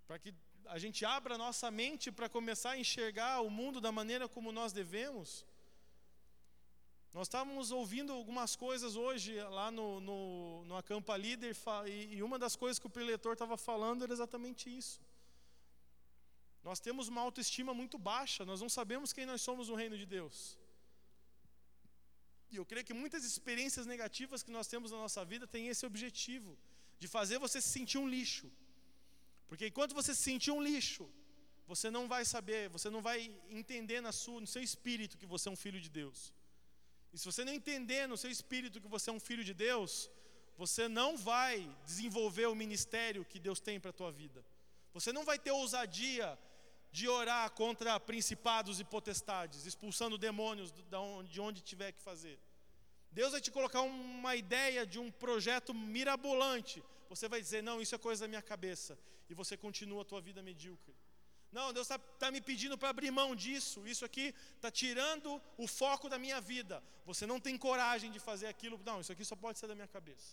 A: Para que a gente abra nossa mente para começar a enxergar o mundo da maneira como nós devemos? Nós estávamos ouvindo algumas coisas hoje lá no, no, no Acampa Líder, e uma das coisas que o preletor estava falando era exatamente isso. Nós temos uma autoestima muito baixa, nós não sabemos quem nós somos no reino de Deus. E eu creio que muitas experiências negativas que nós temos na nossa vida têm esse objetivo, de fazer você se sentir um lixo. Porque enquanto você se sentir um lixo, você não vai saber, você não vai entender na sua, no seu espírito que você é um filho de Deus. E se você não entender no seu espírito que você é um filho de Deus, você não vai desenvolver o ministério que Deus tem para a tua vida. Você não vai ter ousadia de orar contra principados e potestades, expulsando demônios de onde tiver que fazer. Deus vai te colocar uma ideia de um projeto mirabolante. Você vai dizer: Não, isso é coisa da minha cabeça. E você continua a tua vida medíocre. Não, Deus está tá me pedindo para abrir mão disso. Isso aqui está tirando o foco da minha vida. Você não tem coragem de fazer aquilo. Não, isso aqui só pode ser da minha cabeça.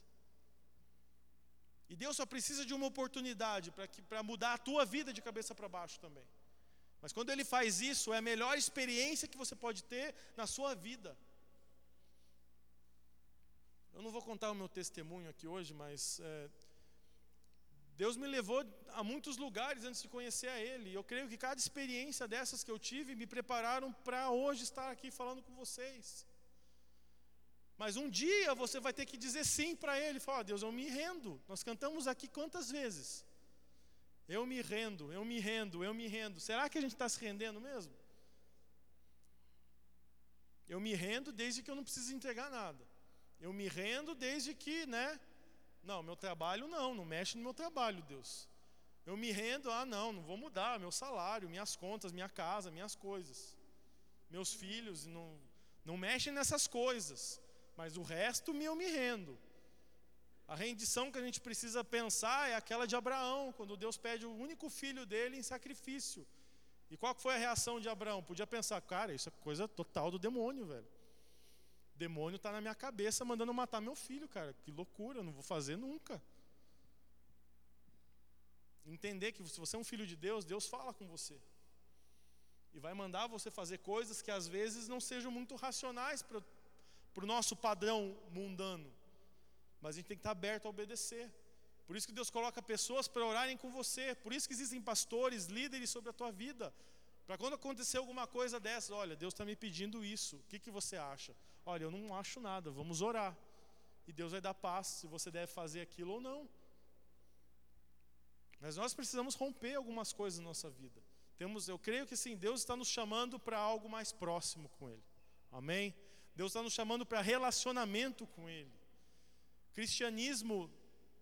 A: E Deus só precisa de uma oportunidade para mudar a tua vida de cabeça para baixo também. Mas quando Ele faz isso, é a melhor experiência que você pode ter na sua vida. Eu não vou contar o meu testemunho aqui hoje, mas é, Deus me levou a muitos lugares antes de conhecer a Ele. Eu creio que cada experiência dessas que eu tive me prepararam para hoje estar aqui falando com vocês. Mas um dia você vai ter que dizer sim para Ele. Falar, Deus, eu me rendo. Nós cantamos aqui quantas vezes? Eu me rendo, eu me rendo, eu me rendo. Será que a gente está se rendendo mesmo? Eu me rendo desde que eu não preciso entregar nada. Eu me rendo desde que, né? Não, meu trabalho não, não mexe no meu trabalho, Deus. Eu me rendo, ah, não, não vou mudar meu salário, minhas contas, minha casa, minhas coisas. Meus filhos, não, não mexem nessas coisas. Mas o resto eu me rendo. A rendição que a gente precisa pensar é aquela de Abraão, quando Deus pede o único filho dele em sacrifício. E qual foi a reação de Abraão? Podia pensar, cara, isso é coisa total do demônio, velho demônio está na minha cabeça mandando matar meu filho, cara. Que loucura, eu não vou fazer nunca. Entender que se você é um filho de Deus, Deus fala com você. E vai mandar você fazer coisas que às vezes não sejam muito racionais para o nosso padrão mundano. Mas a gente tem que estar aberto a obedecer. Por isso que Deus coloca pessoas para orarem com você. Por isso que existem pastores, líderes sobre a tua vida. Para quando acontecer alguma coisa dessa, olha, Deus está me pedindo isso. O que, que você acha? Olha, eu não acho nada, vamos orar. E Deus vai dar paz se você deve fazer aquilo ou não. Mas nós precisamos romper algumas coisas na nossa vida. Temos, eu creio que sim, Deus está nos chamando para algo mais próximo com Ele. Amém? Deus está nos chamando para relacionamento com Ele. Cristianismo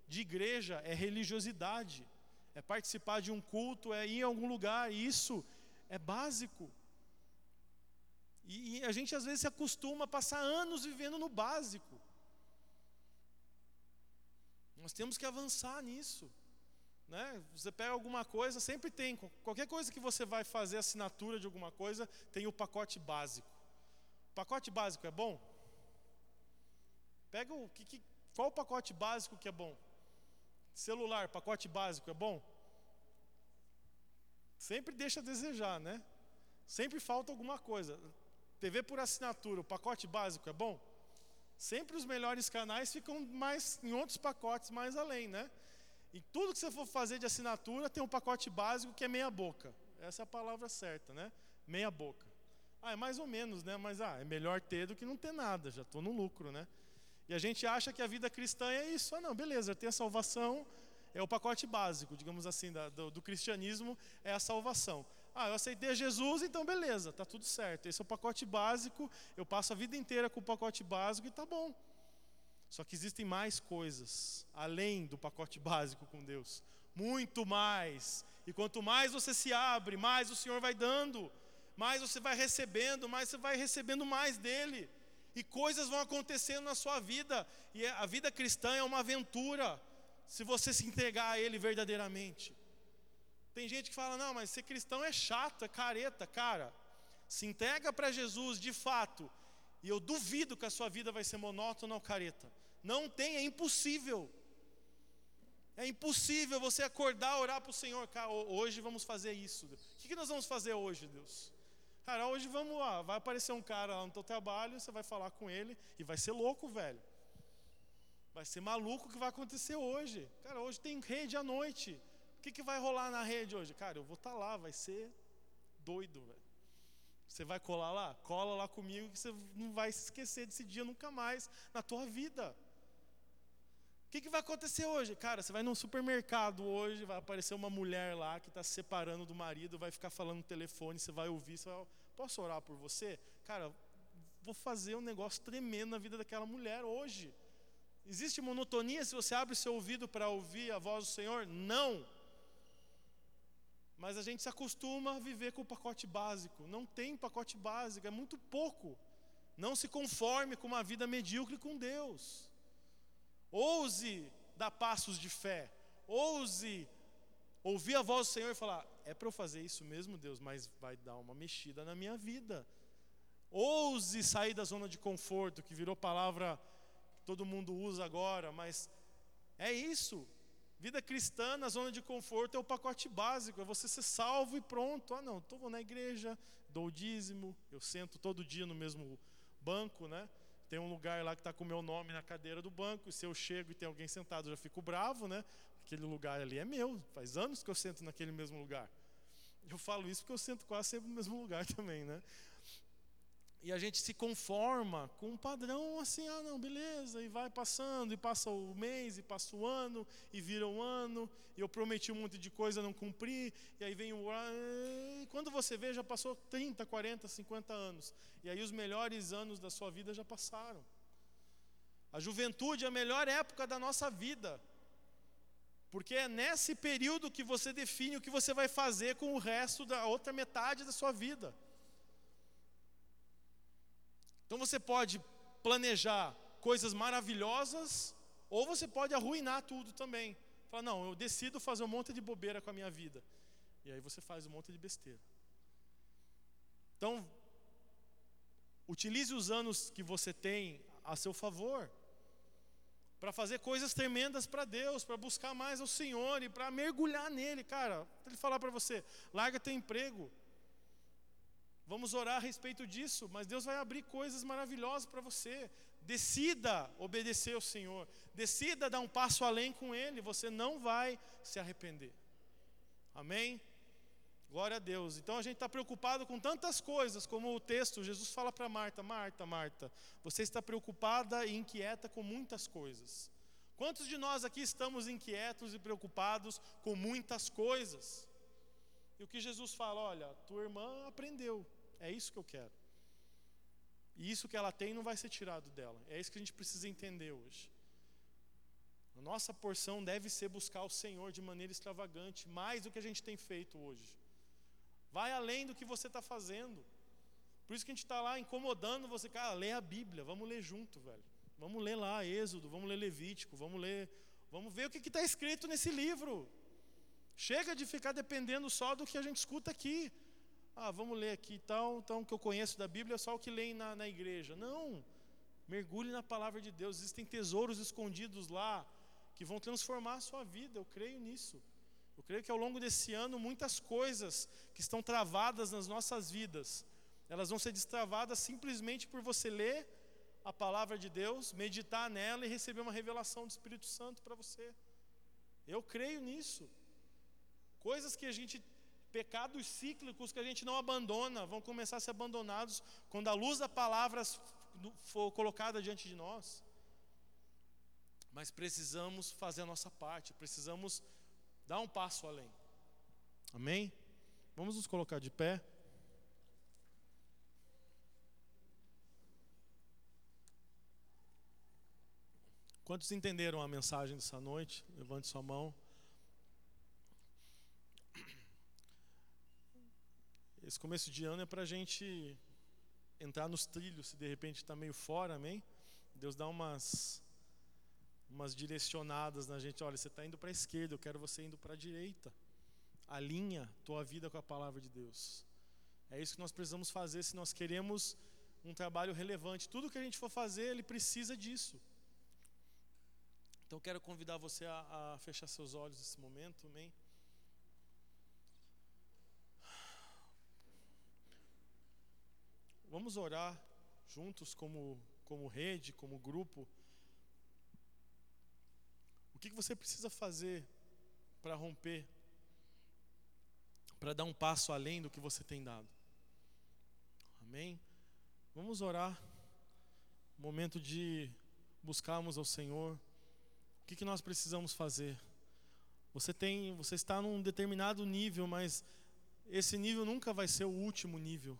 A: de igreja é religiosidade, é participar de um culto, é ir em algum lugar, e isso é básico. E, e a gente às vezes se acostuma a passar anos vivendo no básico. Nós temos que avançar nisso. Né? Você pega alguma coisa, sempre tem. Qualquer coisa que você vai fazer assinatura de alguma coisa, tem o pacote básico. O pacote básico é bom? Pega o que, que qual o pacote básico que é bom? Celular, pacote básico é bom? Sempre deixa a desejar, né? Sempre falta alguma coisa. TV por assinatura, o pacote básico é bom? Sempre os melhores canais ficam mais em outros pacotes mais além, né? E tudo que você for fazer de assinatura tem um pacote básico que é meia boca. Essa é a palavra certa, né? Meia boca. Ah, é mais ou menos, né? Mas ah, é melhor ter do que não ter nada, já estou no lucro, né? E a gente acha que a vida cristã é isso. Ah, não, beleza, ter a salvação é o pacote básico, digamos assim, da, do, do, cristianismo é a salvação. Ah, eu aceitei Jesus, então beleza, tá tudo certo. Esse é o pacote básico, eu passo a vida inteira com o pacote básico e tá bom. Só que existem mais coisas além do pacote básico com Deus. Muito mais. E quanto mais você se abre, mais o Senhor vai dando, mais você vai recebendo, mais você vai recebendo mais dele. E coisas vão acontecendo na sua vida. E é, a vida cristã é uma aventura, se você se entregar a Ele verdadeiramente. Tem gente que fala: não, mas ser cristão é chato, é careta. Cara, se entrega para Jesus de fato, e eu duvido que a sua vida vai ser monótona ou careta. Não tem, é impossível. É impossível você acordar, orar para o Senhor. Cara, hoje vamos fazer isso. O que nós vamos fazer hoje, Deus? Cara, hoje vamos lá. Vai aparecer um cara lá no teu trabalho, você vai falar com ele e vai ser louco, velho. Vai ser maluco o que vai acontecer hoje. Cara, hoje tem rede à noite. O que, que vai rolar na rede hoje? Cara, eu vou estar tá lá, vai ser doido. Você vai colar lá? Cola lá comigo que você não vai se esquecer desse dia nunca mais na tua vida que, que vai acontecer hoje? Cara, você vai num supermercado hoje, vai aparecer uma mulher lá que está se separando do marido, vai ficar falando no telefone, você vai ouvir, você vai, posso orar por você? Cara, vou fazer um negócio tremendo na vida daquela mulher hoje. Existe monotonia se você abre o seu ouvido para ouvir a voz do Senhor? Não. Mas a gente se acostuma a viver com o pacote básico. Não tem pacote básico, é muito pouco. Não se conforme com uma vida medíocre com Deus. Ouse dar passos de fé. Ouse ouvir a voz do Senhor e falar: é para eu fazer isso mesmo, Deus, mas vai dar uma mexida na minha vida. Ouse sair da zona de conforto, que virou palavra que todo mundo usa agora, mas é isso. Vida cristã na zona de conforto é o pacote básico, é você ser salvo e pronto. Ah, não, estou na igreja, dou o dízimo, eu sento todo dia no mesmo banco, né? tem um lugar lá que está com o meu nome na cadeira do banco, e se eu chego e tem alguém sentado, eu já fico bravo, né? Aquele lugar ali é meu, faz anos que eu sento naquele mesmo lugar. Eu falo isso porque eu sento quase sempre no mesmo lugar também, né? E a gente se conforma com um padrão assim, ah, não, beleza, e vai passando, e passa o mês, e passa o ano, e vira um ano, e eu prometi um monte de coisa, não cumpri, e aí vem o e quando você vê, já passou 30, 40, 50 anos, e aí os melhores anos da sua vida já passaram. A juventude é a melhor época da nossa vida, porque é nesse período que você define o que você vai fazer com o resto da outra metade da sua vida. Então você pode planejar coisas maravilhosas, ou você pode arruinar tudo também. Falar, não, eu decido fazer um monte de bobeira com a minha vida. E aí você faz um monte de besteira. Então, utilize os anos que você tem a seu favor para fazer coisas tremendas para Deus, para buscar mais ao Senhor e para mergulhar nele, cara. Ele falar para você, larga teu emprego, Vamos orar a respeito disso, mas Deus vai abrir coisas maravilhosas para você. Decida obedecer ao Senhor, decida dar um passo além com Ele, você não vai se arrepender. Amém? Glória a Deus. Então a gente está preocupado com tantas coisas, como o texto, Jesus fala para Marta: Marta, Marta, você está preocupada e inquieta com muitas coisas. Quantos de nós aqui estamos inquietos e preocupados com muitas coisas? E o que Jesus fala, olha, tua irmã aprendeu, é isso que eu quero. E isso que ela tem não vai ser tirado dela. É isso que a gente precisa entender hoje. A nossa porção deve ser buscar o Senhor de maneira extravagante, mais do que a gente tem feito hoje. Vai além do que você está fazendo. Por isso que a gente está lá incomodando você, cara, lê a Bíblia, vamos ler junto, velho. Vamos ler lá Êxodo, vamos ler Levítico, vamos ler, vamos ver o que está escrito nesse livro. Chega de ficar dependendo só do que a gente escuta aqui. Ah, vamos ler aqui tal, então o que eu conheço da Bíblia é só o que leem na, na igreja. Não. Mergulhe na palavra de Deus. Existem tesouros escondidos lá que vão transformar a sua vida. Eu creio nisso. Eu creio que ao longo desse ano muitas coisas que estão travadas nas nossas vidas, elas vão ser destravadas simplesmente por você ler a palavra de Deus, meditar nela e receber uma revelação do Espírito Santo para você. Eu creio nisso. Coisas que a gente pecados cíclicos que a gente não abandona, vão começar a ser abandonados quando a luz da palavra for colocada diante de nós. Mas precisamos fazer a nossa parte, precisamos dar um passo além. Amém? Vamos nos colocar de pé. Quantos entenderam a mensagem dessa noite? Levante sua mão. Esse começo de ano é para a gente entrar nos trilhos, se de repente está meio fora, amém? Deus dá umas, umas direcionadas na gente. Olha, você está indo para a esquerda, eu quero você indo para a direita. Alinha tua vida com a palavra de Deus. É isso que nós precisamos fazer se nós queremos um trabalho relevante. Tudo que a gente for fazer, ele precisa disso. Então quero convidar você a, a fechar seus olhos nesse momento, amém? Vamos orar juntos como, como rede, como grupo. O que, que você precisa fazer para romper, para dar um passo além do que você tem dado? Amém? Vamos orar. Momento de buscarmos ao Senhor. O que, que nós precisamos fazer? Você tem, você está num determinado nível, mas esse nível nunca vai ser o último nível.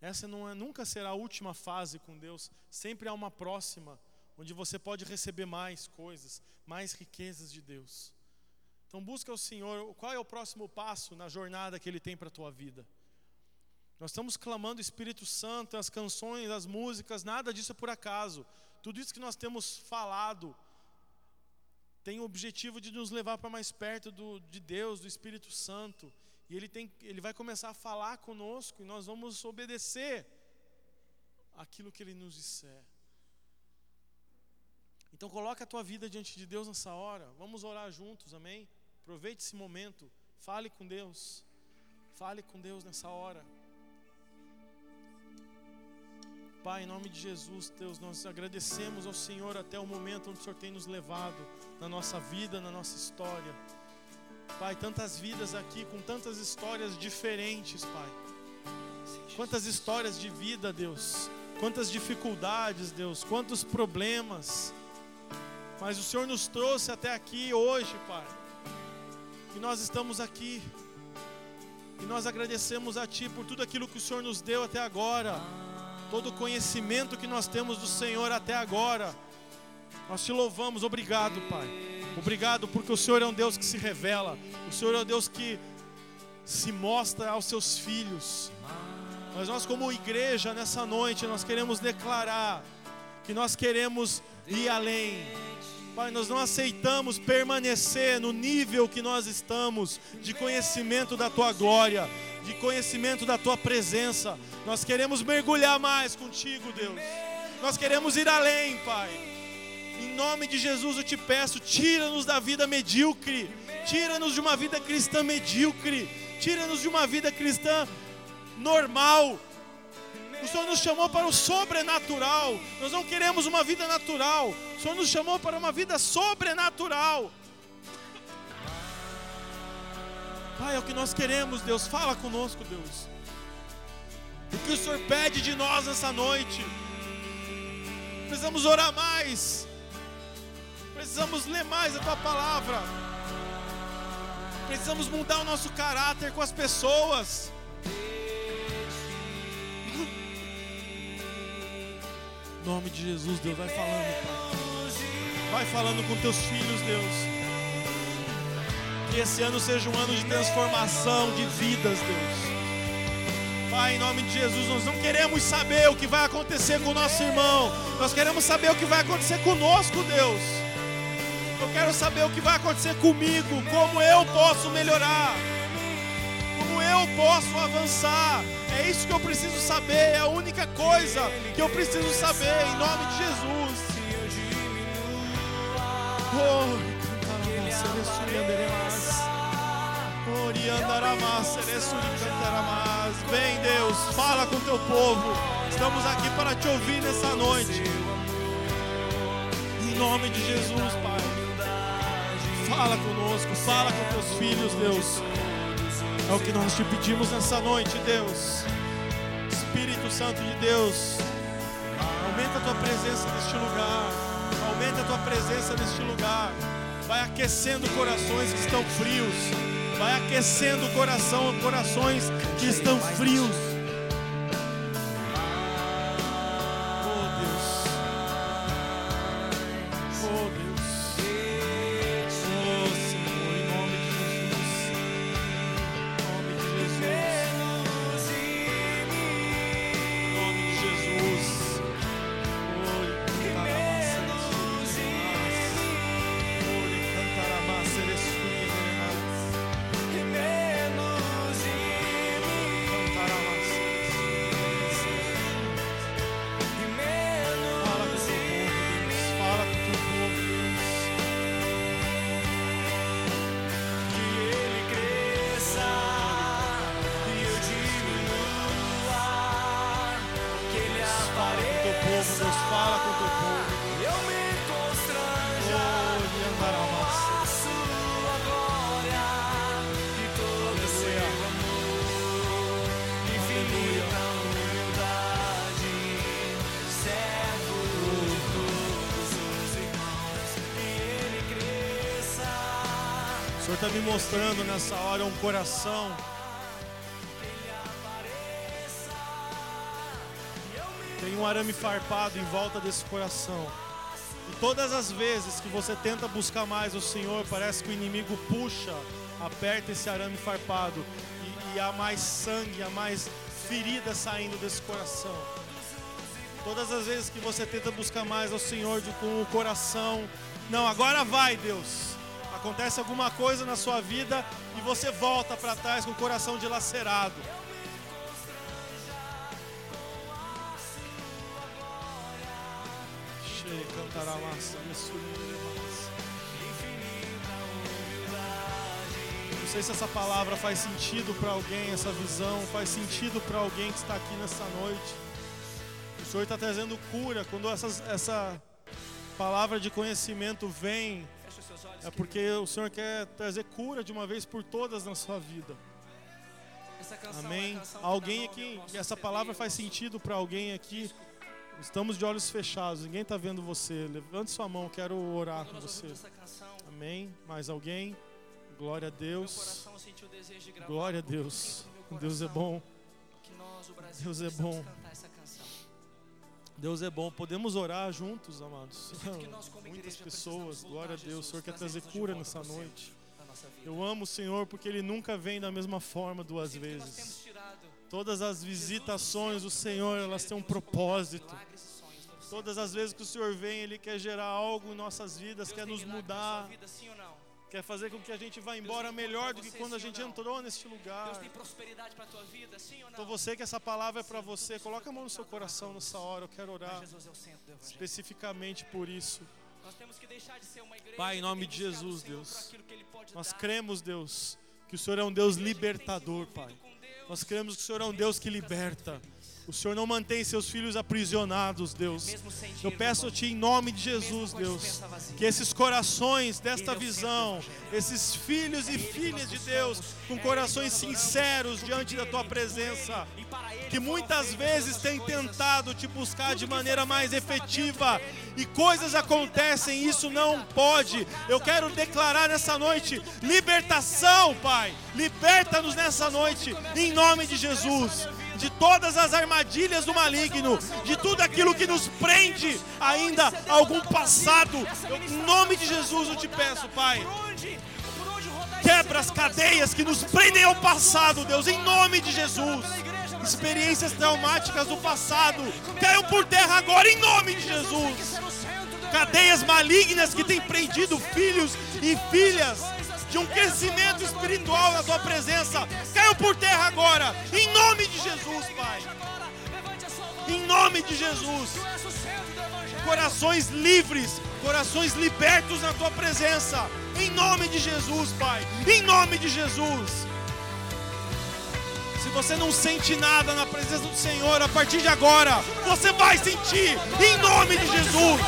A: Essa não é, nunca será a última fase com Deus, sempre há uma próxima, onde você pode receber mais coisas, mais riquezas de Deus. Então busca o Senhor, qual é o próximo passo na jornada que Ele tem para a tua vida? Nós estamos clamando Espírito Santo, as canções, as músicas, nada disso é por acaso. Tudo isso que nós temos falado tem o objetivo de nos levar para mais perto do, de Deus, do Espírito Santo. E ele, tem, ele vai começar a falar conosco e nós vamos obedecer aquilo que ele nos disser. Então coloca a tua vida diante de Deus nessa hora. Vamos orar juntos, amém? Aproveite esse momento. Fale com Deus. Fale com Deus nessa hora. Pai, em nome de Jesus, Deus, nós agradecemos ao Senhor até o momento onde o Senhor tem nos levado na nossa vida, na nossa história. Pai, tantas vidas aqui com tantas histórias diferentes, Pai. Quantas histórias de vida, Deus. Quantas dificuldades, Deus. Quantos problemas. Mas o Senhor nos trouxe até aqui hoje, Pai. E nós estamos aqui. E nós agradecemos a Ti por tudo aquilo que o Senhor nos deu até agora. Todo o conhecimento que nós temos do Senhor até agora. Nós te louvamos, obrigado, Pai. Obrigado porque o Senhor é um Deus que se revela. O Senhor é um Deus que se mostra aos seus filhos. Mas nós como igreja nessa noite nós queremos declarar que nós queremos ir além. Pai, nós não aceitamos permanecer no nível que nós estamos de conhecimento da tua glória, de conhecimento da tua presença. Nós queremos mergulhar mais contigo, Deus. Nós queremos ir além, Pai. Em nome de Jesus eu te peço, tira-nos da vida medíocre, tira-nos de uma vida cristã medíocre, tira-nos de uma vida cristã normal. O Senhor nos chamou para o sobrenatural. Nós não queremos uma vida natural. O Senhor nos chamou para uma vida sobrenatural. Pai, é o que nós queremos, Deus. Fala conosco, Deus. O que o Senhor pede de nós nessa noite? Precisamos orar mais. Precisamos ler mais a tua palavra. Precisamos mudar o nosso caráter com as pessoas. Em nome de Jesus, Deus, vai falando, Pai. Vai falando com teus filhos, Deus. Que esse ano seja um ano de transformação de vidas, Deus. Pai, em nome de Jesus, nós não queremos saber o que vai acontecer com o nosso irmão, nós queremos saber o que vai acontecer conosco, Deus. Eu quero saber o que vai acontecer comigo, como eu posso melhorar, como eu posso avançar. É isso que eu preciso saber, é a única coisa que eu preciso saber, em nome de Jesus. Vem, Deus, fala com teu povo. Estamos aqui para te ouvir nessa noite. Em nome de Jesus, Pai. Fala conosco, fala com teus filhos, Deus. É o que nós te pedimos nessa noite, Deus. Espírito Santo de Deus, aumenta a tua presença neste lugar. Aumenta a tua presença neste lugar. Vai aquecendo corações que estão frios. Vai aquecendo coração, corações que estão frios. Mostrando nessa hora um coração. Tem um arame farpado em volta desse coração. E todas as vezes que você tenta buscar mais o Senhor, parece que o inimigo puxa, aperta esse arame farpado. E, e há mais sangue, há mais ferida saindo desse coração. Todas as vezes que você tenta buscar mais ao Senhor com o coração, não, agora vai, Deus acontece alguma coisa na sua vida e você volta para trás com o coração dilacerado. Não sei se essa palavra faz sentido para alguém, essa visão faz sentido para alguém que está aqui nessa noite. O Senhor está trazendo cura quando essas, essa palavra de conhecimento vem é porque o Senhor quer trazer cura de uma vez por todas na sua vida. Amém. Alguém aqui, essa palavra faz sentido para alguém aqui. Estamos de olhos fechados, ninguém está vendo você. Levante sua mão, quero orar com você. Amém. Mais alguém? Glória a Deus. Glória a Deus. Deus é bom. Deus é bom. Deus é bom, podemos orar juntos, amados. Muitas pessoas, glória a Deus. O Senhor quer trazer cura nessa noite. Eu amo o Senhor porque Ele nunca vem da mesma forma duas vezes. Todas as visitações do Senhor, elas têm um propósito. Todas as vezes que o Senhor vem, Ele quer gerar algo em nossas vidas, quer nos mudar. Quer fazer com que a gente vá embora melhor do que quando a gente entrou neste lugar. Deus tem prosperidade para a tua vida, sim ou não? Então você que essa palavra é para você, coloca a mão no seu coração nessa hora. Eu quero orar especificamente por isso. Pai, em nome de Jesus, Deus. Nós cremos, Deus, que o Senhor é um Deus libertador, Pai. Nós cremos que o Senhor é um Deus que liberta. O Senhor não mantém seus filhos aprisionados, Deus. Eu peço-te em nome de Jesus, Deus, que esses corações desta visão, esses filhos e filhas de Deus, com corações sinceros diante da tua presença, que muitas vezes têm tentado te buscar de maneira mais efetiva e coisas acontecem, isso não pode. Eu quero declarar nessa noite libertação, Pai. Liberta-nos nessa noite, em nome de Jesus de todas as armadilhas do maligno, de tudo aquilo que nos prende ainda a algum passado. Em nome de Jesus eu te peço, Pai. Quebra as cadeias que nos prendem ao passado, Deus, em nome de Jesus. Experiências traumáticas do passado caiam por terra agora, em nome de Jesus cadeias malignas que têm prendido filhos e filhas de um crescimento espiritual na tua presença, caiam por terra agora, em nome de Jesus, Pai. Em nome de Jesus. Corações livres, corações libertos na tua presença, em nome de Jesus, Pai. Em nome de Jesus. Se você não sente nada na presença do Senhor, a partir de agora, você vai sentir, em nome de Jesus.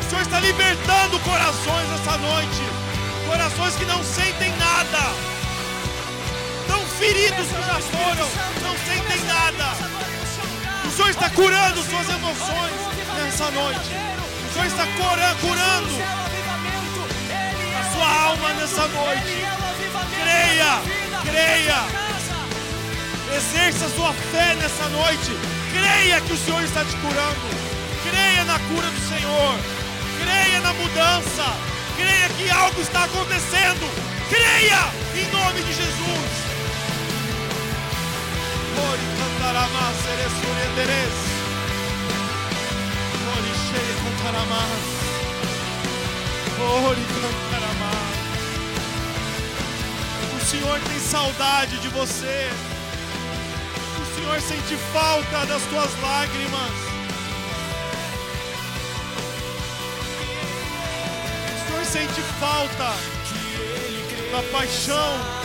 A: O Senhor está libertando corações essa noite, corações que não sentem nada, tão feridos que já foram, não sentem nada. O Senhor está curando suas emoções nessa noite. O Senhor está curando a sua alma nessa noite. Creia creia. Exerça sua fé nessa noite. Creia que o Senhor está te curando. Creia na cura do Senhor. Creia na mudança. Creia que algo está acontecendo. Creia em nome de Jesus. Cantarama. Senhor tem saudade de você. O Senhor sente falta das tuas lágrimas. Sente falta da paixão.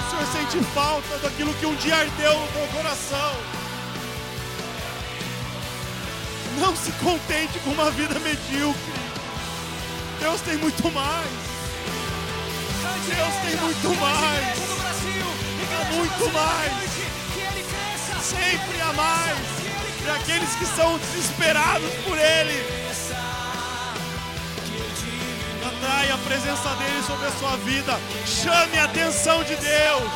A: O Senhor sente falta daquilo que um dia ardeu no teu coração. Não se contente com uma vida medíocre. Deus tem muito mais. Deus tem muito mais. Há muito mais. Sempre há mais. Para aqueles que são desesperados por Ele. A presença dele sobre a sua vida. Chame a atenção de Deus.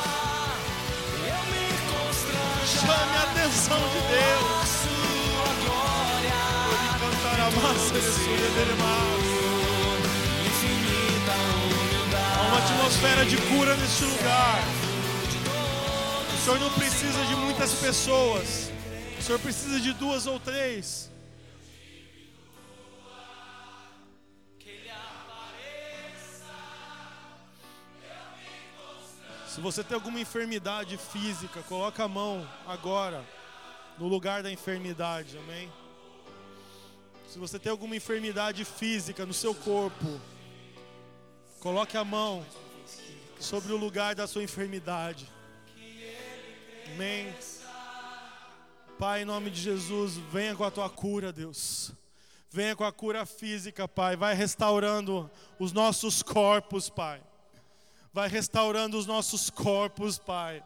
A: Chame a atenção de Deus. Cantar a massa de uma atmosfera de cura neste lugar. O Senhor não precisa de muitas pessoas. O Senhor precisa de duas ou três. Se você tem alguma enfermidade física, coloca a mão agora no lugar da enfermidade, amém? Se você tem alguma enfermidade física no seu corpo, Coloque a mão sobre o lugar da sua enfermidade. Amém. Pai, em nome de Jesus, venha com a tua cura, Deus. Venha com a cura física, Pai. Vai restaurando os nossos corpos, Pai. Vai restaurando os nossos corpos, Pai.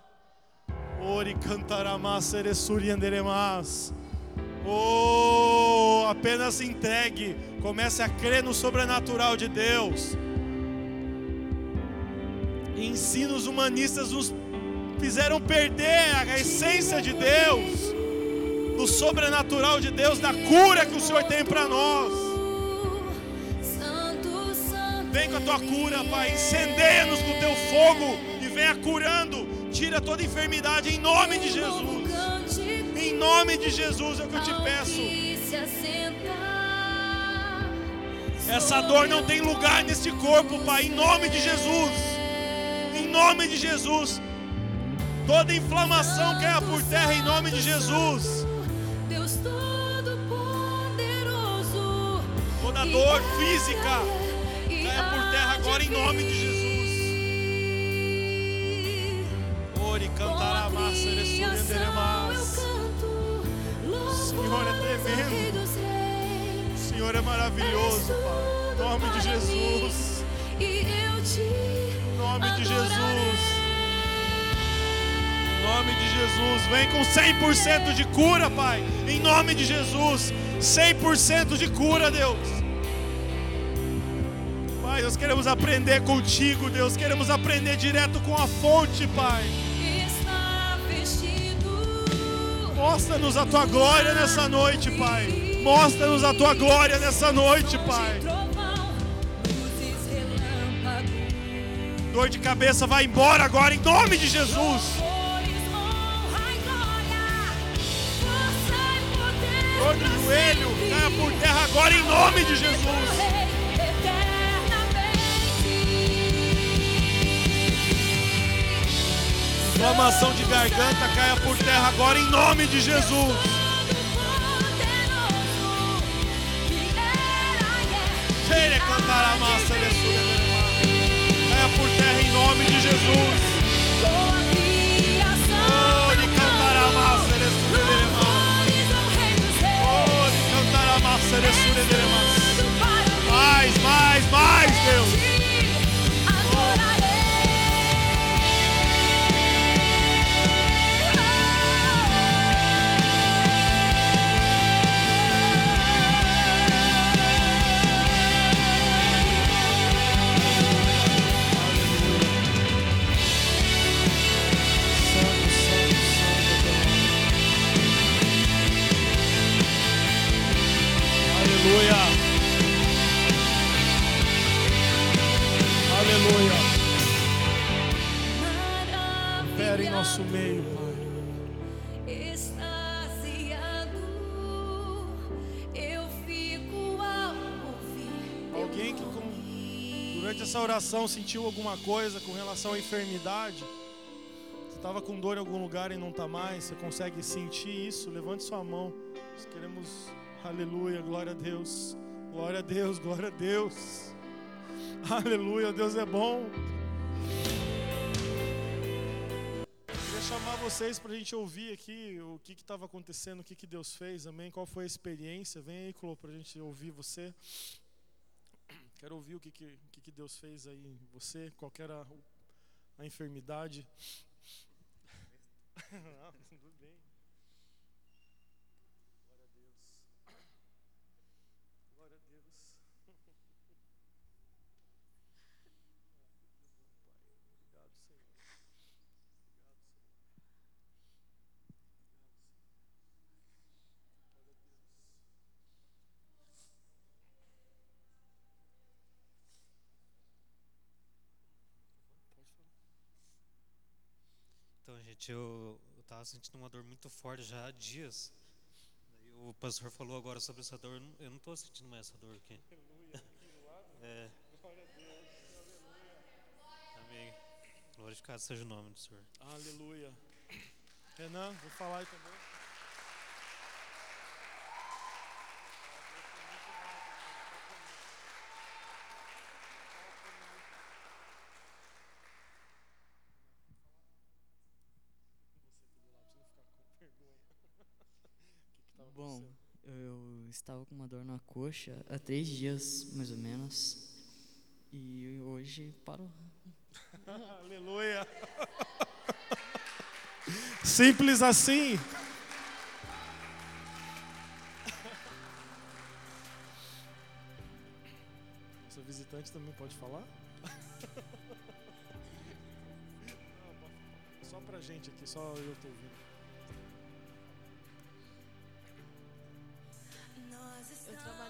A: Ori cantaramás seresuri anderemas. Oh, apenas entregue. Comece a crer no sobrenatural de Deus ensinos humanistas nos fizeram perder a essência de Deus, do sobrenatural de Deus, da cura que o Senhor tem para nós. Vem com a tua cura, Pai. Incendeia-nos com o teu fogo e venha curando. Tira toda enfermidade em nome de Jesus. Em nome de Jesus é o que eu te peço. Essa dor não tem lugar neste corpo, Pai. Em nome de Jesus nome de Jesus. Toda inflamação caia por terra em nome de Jesus. Deus Todo-Poderoso. Toda dor física agora em nome de Jesus. Ore cantará massa, Senhor é tremendo. Senhor é maravilhoso, Pai. Em nome de Jesus. E te nome de Jesus. Em nome de Jesus. Vem com 100% de cura, Pai. Em nome de Jesus. 100% de cura, Deus. Pai, nós queremos aprender contigo, Deus. Queremos aprender direto com a fonte, Pai. Mostra-nos a tua glória nessa noite, Pai. Mostra-nos a tua glória nessa noite, Pai. Dor de cabeça vai embora agora em nome de Jesus. dor do joelho caia por terra agora em nome de Jesus. Inflamação de garganta caia por terra agora em nome de Jesus. Cheire cantar a massa Caia por terra em nome de Jesus. Oh, de a massa Oh, de a massa Mais, mais, mais, Deus. Essa oração sentiu alguma coisa com relação à enfermidade? Você estava com dor em algum lugar e não está mais? Você consegue sentir isso? Levante sua mão. Nós queremos, aleluia, glória a Deus. Glória a Deus, glória a Deus. Aleluia, Deus é bom. Chamar vocês para a gente ouvir aqui o que estava acontecendo, o que, que Deus fez, amém? Qual foi a experiência? Vem aí, Clô, para a gente ouvir você. Quero ouvir o que, que, que, Deus fez aí em você, qual que era o- a enfermidade. Não, tudo bem. Glória a Deus. Glória a Deus. Obrigado, Senhor. Obrigado, Senhor. Glória a Deus. Pode falar.
B: Então, gente, eu, eu tava sentindo uma dor muito forte já há dias. Daí o pastor falou agora sobre essa dor. eu não- tô sentindo mais essa dor aqui. É. Amém. Glorificado seja o nome do Senhor.
A: Aleluia. Renan, vou falar aí também.
C: Bom, eu estava com uma dor na coxa há três dias, mais ou menos. E hoje parou.
A: Aleluia. Simples assim. Nossa visitante também pode falar? Não, Só pra gente aqui, só eu tô ouvindo.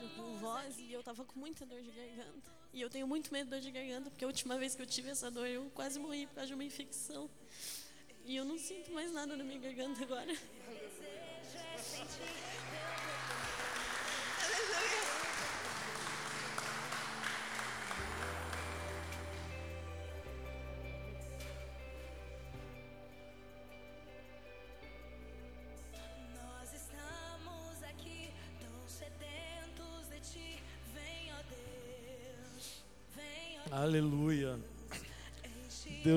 D: Trabalho com voz e eu tava com muita dor de garganta. E eu tenho muito medo de dor de garganta, porque a última vez que eu tive essa dor eu quase morri por causa de uma infecção. E eu não sinto mais nada na minha garganta agora.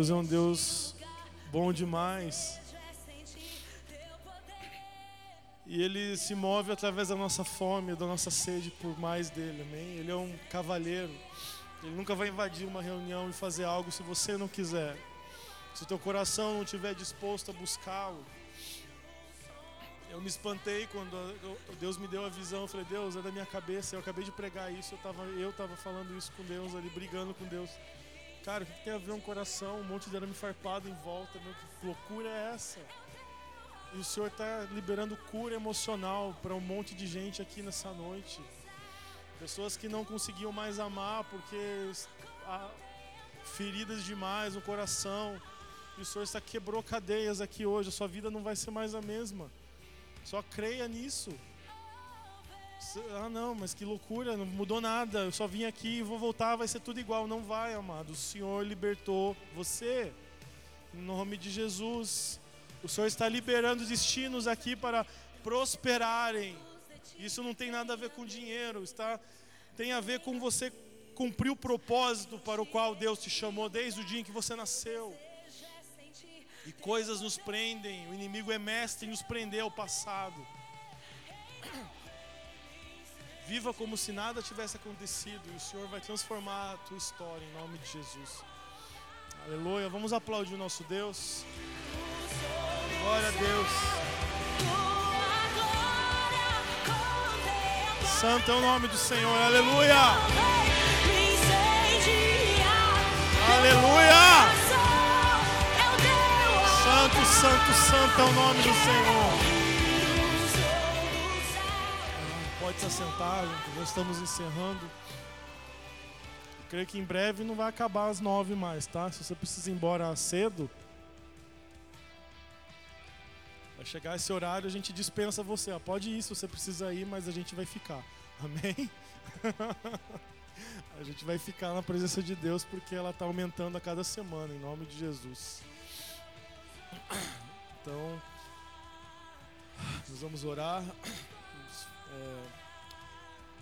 E: Deus.
A: É um Deus bom demais. E ele se move através da nossa fome, da nossa sede por mais dele, amém? Ele é um cavalheiro. Ele nunca vai invadir uma reunião e fazer algo se você não quiser. Se o teu coração não estiver disposto a buscá-lo. Eu me espantei quando eu- Deus me deu a visão. Eu falei, Deus, é da minha cabeça. Eu acabei de pregar isso. Eu estava eu tava falando isso com Deus ali, brigando com Deus. Cara, o que que tem a ver um coração, um monte de arame farpado em volta? Meu, que loucura é essa? E o Senhor está liberando cura emocional para um monte de gente aqui nessa noite. Pessoas que não conseguiam mais amar porque feridas demais no coração. E o Senhor está quebrou cadeias aqui hoje. A sua vida não vai ser mais a mesma. Só creia nisso. Ah, não, mas que loucura, não mudou nada. Eu só vim aqui e vou voltar, vai ser tudo igual. Não vai, amado. O Senhor libertou você. Em nome de Jesus. O Senhor está liberando destinos aqui para prosperarem. Isso não tem nada a ver com dinheiro, está tem a ver com você cumprir o propósito para o qual Deus te chamou desde o dia em que você nasceu. E coisas nos prendem, o inimigo é mestre em nos prender ao passado. Viva como se nada tivesse acontecido e o Senhor vai transformar a tua história em nome de Jesus. Aleluia. Vamos aplaudir o nosso Deus. Glória a Deus. Santo é o nome do Senhor. Aleluia. Aleluia. Santo, santo, santo é o nome do Senhor. Pode se assentar, já estamos encerrando. Eu creio que em breve não vai acabar às nove mais, tá? Se você precisa ir embora cedo, vai chegar esse horário, a gente dispensa você. Ah, pode ir se você precisa ir, mas a gente vai ficar. Amém? a gente vai ficar na presença de Deus porque ela está aumentando a cada semana, em nome de Jesus. Então, nós vamos orar. É,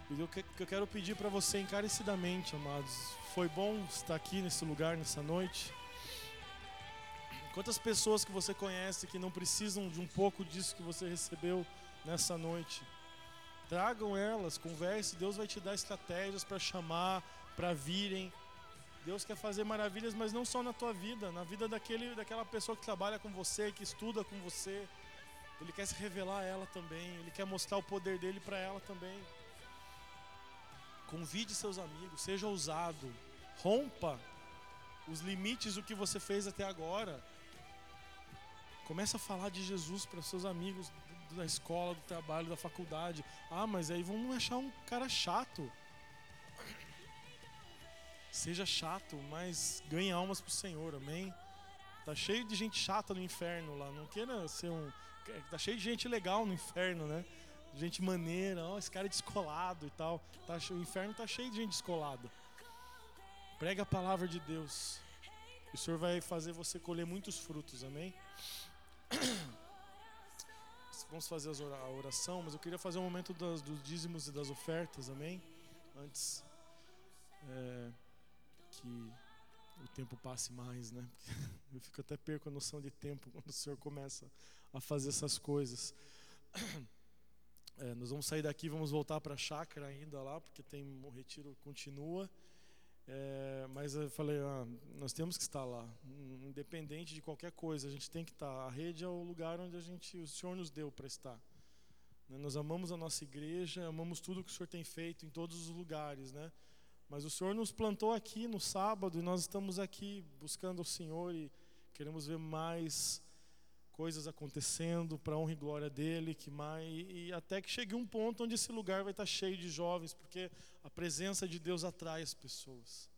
A: e o que eu quero pedir para você encarecidamente, amados, foi bom estar aqui nesse lugar nessa noite. Quantas pessoas que você conhece que não precisam de um pouco disso que você recebeu nessa noite? Tragam elas, converse, Deus vai te dar estratégias para chamar, para virem. Deus quer fazer maravilhas, mas não só na tua vida, na vida daquele, daquela pessoa que trabalha com você, que estuda com você. Ele quer se revelar a ela também, ele quer mostrar o poder dele para ela também. Convide seus amigos, seja ousado, rompa os limites do que você fez até agora. Comece a falar de Jesus para seus amigos da escola, do trabalho, da faculdade. Ah, mas aí vamos achar um cara chato. Seja chato, mas ganhe almas pro Senhor, amém? Tá cheio de gente chata no inferno lá. Não queira ser um. Tá cheio de gente legal no inferno, né? Gente maneira, ó, esse cara é descolado e tal. Tá, o inferno tá cheio de gente descolada. Prega a palavra de Deus. O Senhor vai fazer você colher muitos frutos, amém? Vamos fazer a oração, mas eu queria fazer um momento dos dízimos e das ofertas, amém? Antes é, que o tempo passe mais, né? Eu fico até perco a noção de tempo quando o Senhor começa a fazer essas coisas. É, nós vamos sair daqui, vamos voltar para a chácara ainda lá, porque tem o retiro continua. É, mas eu falei, ah, nós temos que estar lá, independente de qualquer coisa, a gente tem que estar. A rede é o lugar onde a gente, o Senhor nos deu para estar. Né? Nós amamos a nossa igreja, amamos tudo que o Senhor tem feito em todos os lugares, né? Mas o Senhor nos plantou aqui no sábado e nós estamos aqui buscando o Senhor e queremos ver mais coisas acontecendo para honra e glória dele, que mais e, até que chegue um ponto onde esse lugar vai estar cheio de jovens, porque a presença de Deus atrai as pessoas.